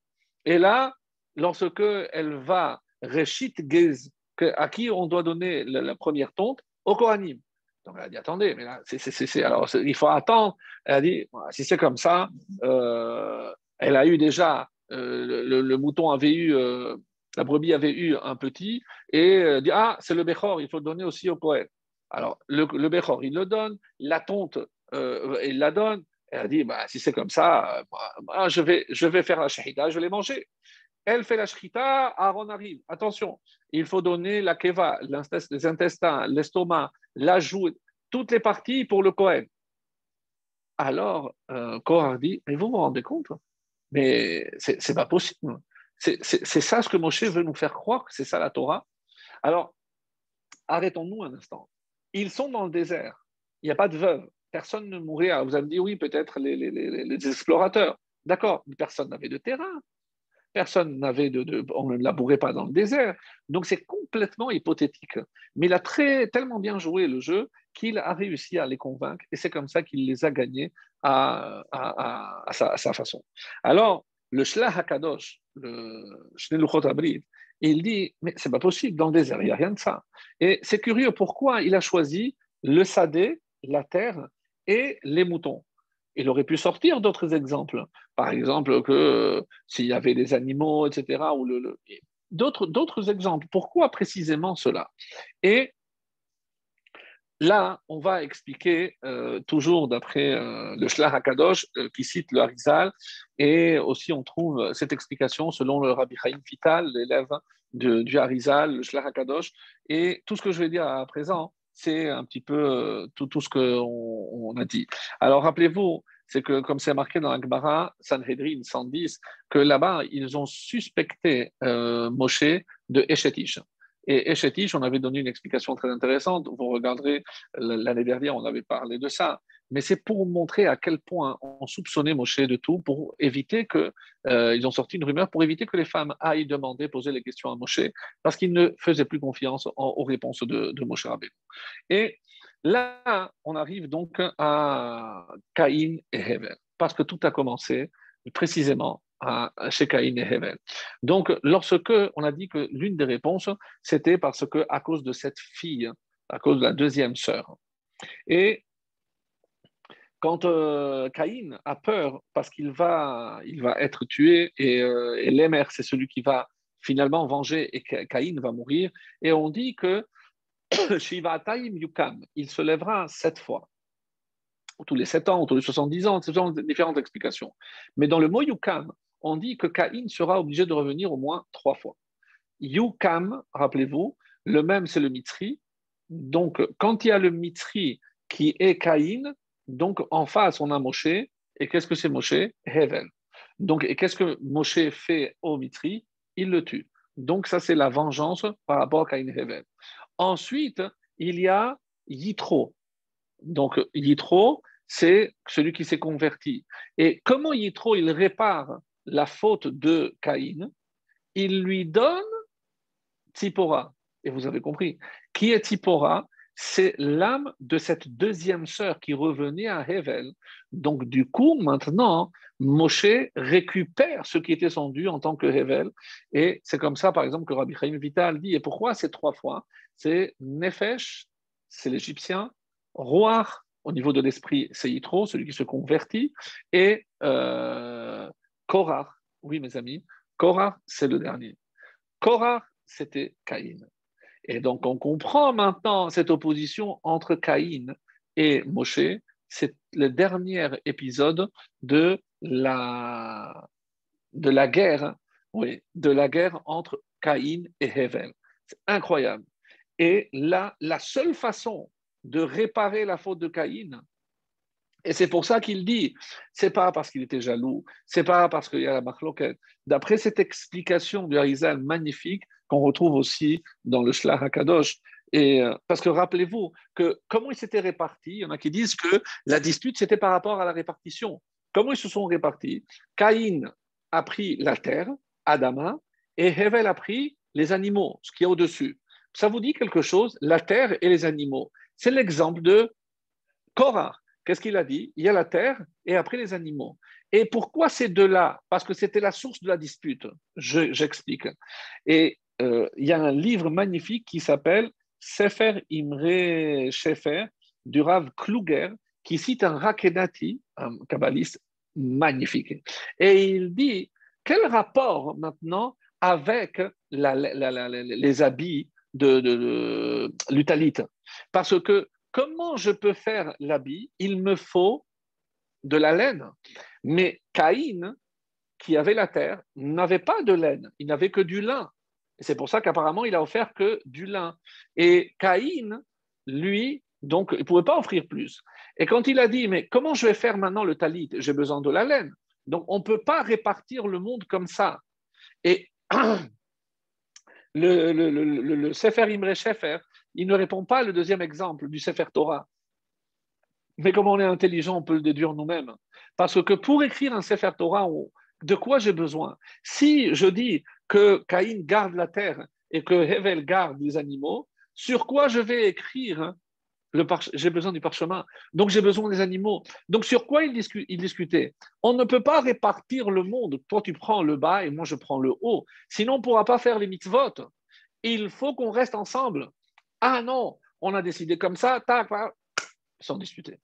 Et là, lorsque elle va Reshit Gez, à qui on doit donner la, première tonte, au Kohanim. Donc elle a dit attendez, mais là, c'est, alors il faut attendre. Elle a dit si c'est comme ça, euh, elle a eu déjà euh, le, mouton avait eu, euh, la brebis avait eu un petit, et euh, dit Ah, c'est le Bechor, il faut le donner aussi au poète. Alors, le, le Bechor, il le donne, la tonte, il la donne. Elle a dit bah, Si c'est comme ça, bah, je, vais, je vais faire la shahida, je vais les manger. Elle fait la shahida, Aaron arrive. Attention, il faut donner la keva, les intestins, l'estomac, la joue, toutes les parties pour le Kohen. Alors, euh, dit Mais vous vous rendez compte mais c'est pas possible. C'est ça ce que Moshe veut nous faire croire, c'est ça la Torah. Alors, arrêtons-nous un instant. Ils sont dans le désert. Il n'y a pas de veuve. Personne ne mourrait. Vous allez me dire, oui, peut-être les, les, les, explorateurs. D'accord, personne n'avait de terrain. Personne n'avait de, on ne labourait pas dans le désert. Donc c'est complètement hypothétique. Mais il a très, tellement bien joué le jeu qu'il a réussi à les convaincre et c'est comme ça qu'il les a gagnés à, sa, façon. Alors, le Shlach HaKadosh, le Shneluchot Abrid, il dit, mais c'est pas possible, dans le désert, il n'y a rien de ça. Et c'est curieux, pourquoi il a choisi le sadé, la terre et les moutons? Il aurait pu sortir d'autres exemples. Par exemple, que euh, s'il y avait des animaux, etc., ou le, d'autres, exemples. Pourquoi précisément cela? Et là, on va expliquer, euh, toujours d'après euh, le Shlach HaKadosh, qui cite le Harizal, et aussi on trouve cette explication selon le Rabbi Chaim Vital, l'élève du Harizal, le Shlach HaKadosh, et tout ce que je vais dire à présent, c'est un petit peu euh, tout, ce qu'on on a dit. Alors rappelez-vous, c'est que comme c'est marqué dans la Sanhedrin 110, que là-bas, ils ont suspecté euh, Moshe de Eshetish. Et Eshetish, on avait donné une explication très intéressante. Vous regarderez, l'année dernière, on avait parlé de ça mais c'est pour montrer à quel point on soupçonnait Moshe de tout, pour éviter que, euh, ils ont sorti une rumeur, pour éviter que les femmes aillent demander, poser les questions à Moshe, parce qu'ils ne faisaient plus confiance aux réponses de, Moshe Rabbeinu. Et là, on arrive donc à Caïn et Hevel, parce que tout a commencé précisément chez Caïn et Hevel. Donc, lorsque on a dit que l'une des réponses, c'était parce que à cause de cette fille, à cause de la deuxième sœur. Et quand euh, Caïn a peur parce qu'il va, être tué et, euh, l'émer, c'est celui qui va finalement venger et Caïn va mourir, et on dit que Shiva Taïm Yukam, il se lèvera sept fois, tous les sept ans, tous les 70 ans, ce sont différentes explications. Mais dans le mot Yukam, on dit que Caïn sera obligé de revenir au moins trois fois. Yukam, rappelez-vous, le même c'est le Mitri. Donc, quand il y a le Mitri qui est Caïn, donc, en face, on a Moshe. Et qu'est-ce que c'est Moshe? Hevel. Donc, et qu'est-ce que Moshe fait au Mitri? Il le tue. Donc, ça, c'est la vengeance par rapport à Caïn Hevel. Ensuite, il y a Yitro. Donc, Yitro, c'est celui qui s'est converti. Et comment Yitro, il répare la faute de Caïn? Il lui donne Tzipora. Et vous avez compris. Qui est Tzipora? C'est l'âme de cette deuxième sœur qui revenait à Hevel. Donc, du coup, maintenant, Moshe récupère ce qui était son dû en tant que Hevel. Et c'est comme ça, par exemple, que Rabbi Chaim Vital dit. Et pourquoi ces trois fois? C'est Nefesh, c'est l'Égyptien, Roar, au niveau de l'esprit, c'est Yitro, celui qui se convertit, et euh, Korah, oui, mes amis, Korah, c'est le dernier. Korah, c'était Caïn. Et donc, on comprend maintenant cette opposition entre Caïn et Moshe. C'est le dernier épisode de la, de la guerre, oui, de la guerre entre Caïn et Hevel. C'est incroyable. Et là, la seule façon de réparer la faute de Caïn, et c'est pour ça qu'il dit, c'est pas parce qu'il était jaloux, c'est pas parce qu'il y a la marloquette. D'après cette explication du Harizal magnifique, qu'on retrouve aussi dans le Shlach HaKadosh. Et, euh, parce que rappelez-vous que comment ils s'étaient répartis, il y en a qui disent que la dispute, c'était par rapport à la répartition. Comment ils se sont répartis? Caïn a pris la terre, Adama, et Hevel a pris les animaux, ce qui est au-dessus. Ça vous dit quelque chose, la terre et les animaux? C'est l'exemple de Korah. Qu'est-ce qu'il a dit? Il y a la terre et après les animaux. Et pourquoi ces deux-là? Parce que c'était la source de la dispute. J'explique. et euh, il y a un livre magnifique qui s'appelle Sefer Imre Shefer du Rav Kluger, qui cite un Rakenati, un kabbaliste magnifique. Et il dit quel rapport maintenant avec les habits de, de, l'utalit Parce que comment je peux faire l'habit? Il me faut de la laine. Mais Caïn, qui avait la terre, n'avait pas de laine, il n'avait que du lin. C'est pour ça qu'apparemment, il a offert que du lin. Et Caïn, lui, donc, il ne pouvait pas offrir plus. Et quand il a dit, mais comment je vais faire maintenant le talit? J'ai besoin de la laine. Donc, on ne peut pas répartir le monde comme ça. Et le, Sefer Imre Shefer, il ne répond pas le deuxième exemple du Sefer Torah. Mais comme on est intelligent, on peut le déduire nous-mêmes. Parce que pour écrire un Sefer Torah, de quoi j'ai besoin? Si je dis que Caïn garde la terre et que Hevel garde les animaux, sur quoi je vais écrire j'ai besoin du parchemin, donc j'ai besoin des animaux. Donc sur quoi ils, discutaient On ne peut pas répartir le monde. Toi, tu prends le bas et moi, je prends le haut. Sinon, on ne pourra pas faire les mitzvot. Il faut qu'on reste ensemble. Ah non, on a décidé comme ça, tac, sans discuter.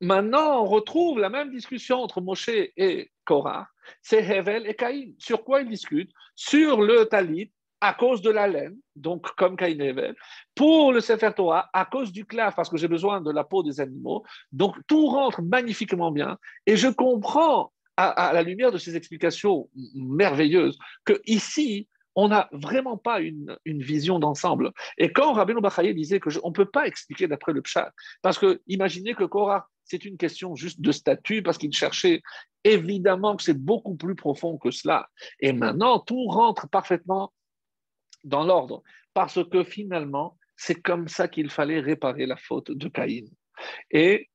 Maintenant, on retrouve la même discussion entre Moshe et Korah. C'est Hevel et Caïn. Sur quoi ils discutent? Sur le talit à cause de la laine, donc comme Caïn et Hevel. Pour le Sefer Torah, à cause du claf, parce que j'ai besoin de la peau des animaux. Donc tout rentre magnifiquement bien. Et je comprends, à, la lumière de ces explications merveilleuses, que ici, on n'a vraiment pas une, vision d'ensemble. Et quand Rabbeinu Bachaye disait que on ne peut pas expliquer d'après le Pshat, parce que imaginez que Korah, c'est une question juste de statut, parce qu'il cherchait évidemment que c'est beaucoup plus profond que cela. Et maintenant, tout rentre parfaitement dans l'ordre, parce que finalement, c'est comme ça qu'il fallait réparer la faute de Caïn. Et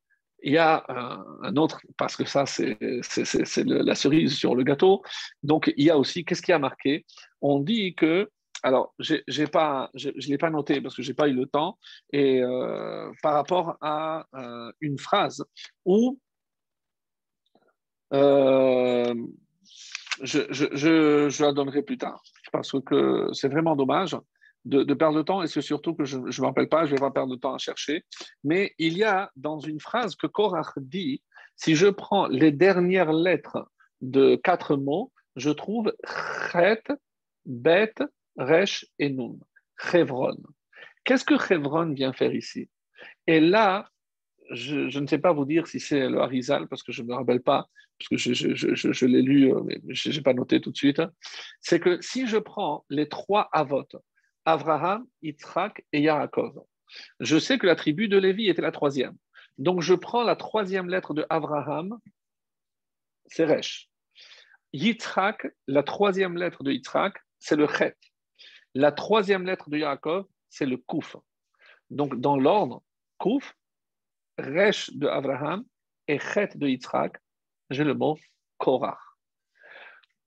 il y a un, autre, parce que ça, c'est la cerise sur le gâteau. Donc, il y a aussi, qu'est-ce qui a marqué? On dit que, alors, j'ai pas, je ne l'ai pas noté parce que je n'ai pas eu le temps, et euh, par rapport à euh, une phrase où euh, je, je, la donnerai plus tard, parce que c'est vraiment dommage de, perdre de temps, et c'est surtout que je ne me rappelle pas, je vais pas perdre de temps à chercher. Mais il y a dans une phrase que Korach dit, si je prends les dernières lettres de quatre mots, je trouve Chet, Bet, Resh et Nun. Chevron. Qu'est-ce que Chevron vient faire ici? Et là, je, ne sais pas vous dire si c'est le Harizal, parce que je ne me rappelle pas, parce que je, l'ai lu, euh, mais je n'ai pas noté tout de suite. C'est que si je prends les trois Avot, Avraham, Yitzhak et Yaakov. Je sais que la tribu de Lévi était la troisième. Donc je prends la troisième lettre de Avraham, c'est Resh. Yitzhak, la troisième lettre de Yitzhak, c'est le Chet. La troisième lettre de Yaakov, c'est le Kouf. Donc dans l'ordre, Kouf, Resh de Avraham et Chet de Yitzhak, j'ai le mot Korach.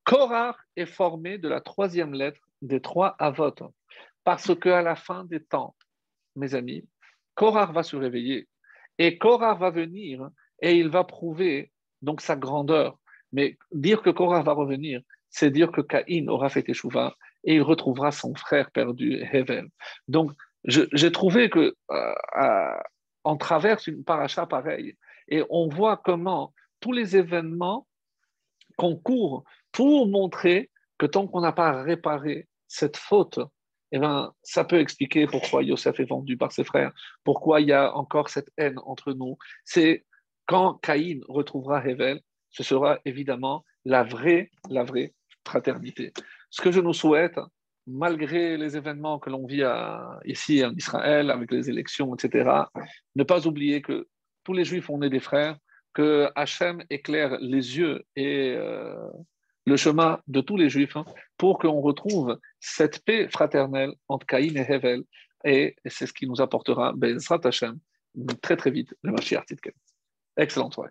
Korach est formé de la troisième lettre des trois Avot. Parce qu'à la fin des temps, mes amis, Korah va se réveiller et Korah va venir et il va prouver donc sa grandeur. Mais dire que Korah va revenir, c'est dire que Caïn aura fait échouva et il retrouvera son frère perdu, Hevel. Donc, j'ai trouvé que euh, traverse une paracha pareille et on voit comment tous les événements concourent pour montrer que tant qu'on n'a pas réparé cette faute eh ben, ça peut expliquer pourquoi Yosef est vendu par ses frères, pourquoi il y a encore cette haine entre nous. C'est quand Caïn retrouvera Hevel, ce sera évidemment la vraie, la vraie fraternité. Ce que je nous souhaite, malgré les événements que l'on vit ici en Israël, avec les élections, etc., ne pas oublier que tous les Juifs, on est des frères, que Hachem éclaire les yeux et euh, le chemin de tous les Juifs hein, pour qu'on retrouve cette paix fraternelle entre Caïn et Hevel. Et c'est ce qui nous apportera, Ben Hashem, très très vite, le Mashiach. Excellente soirée.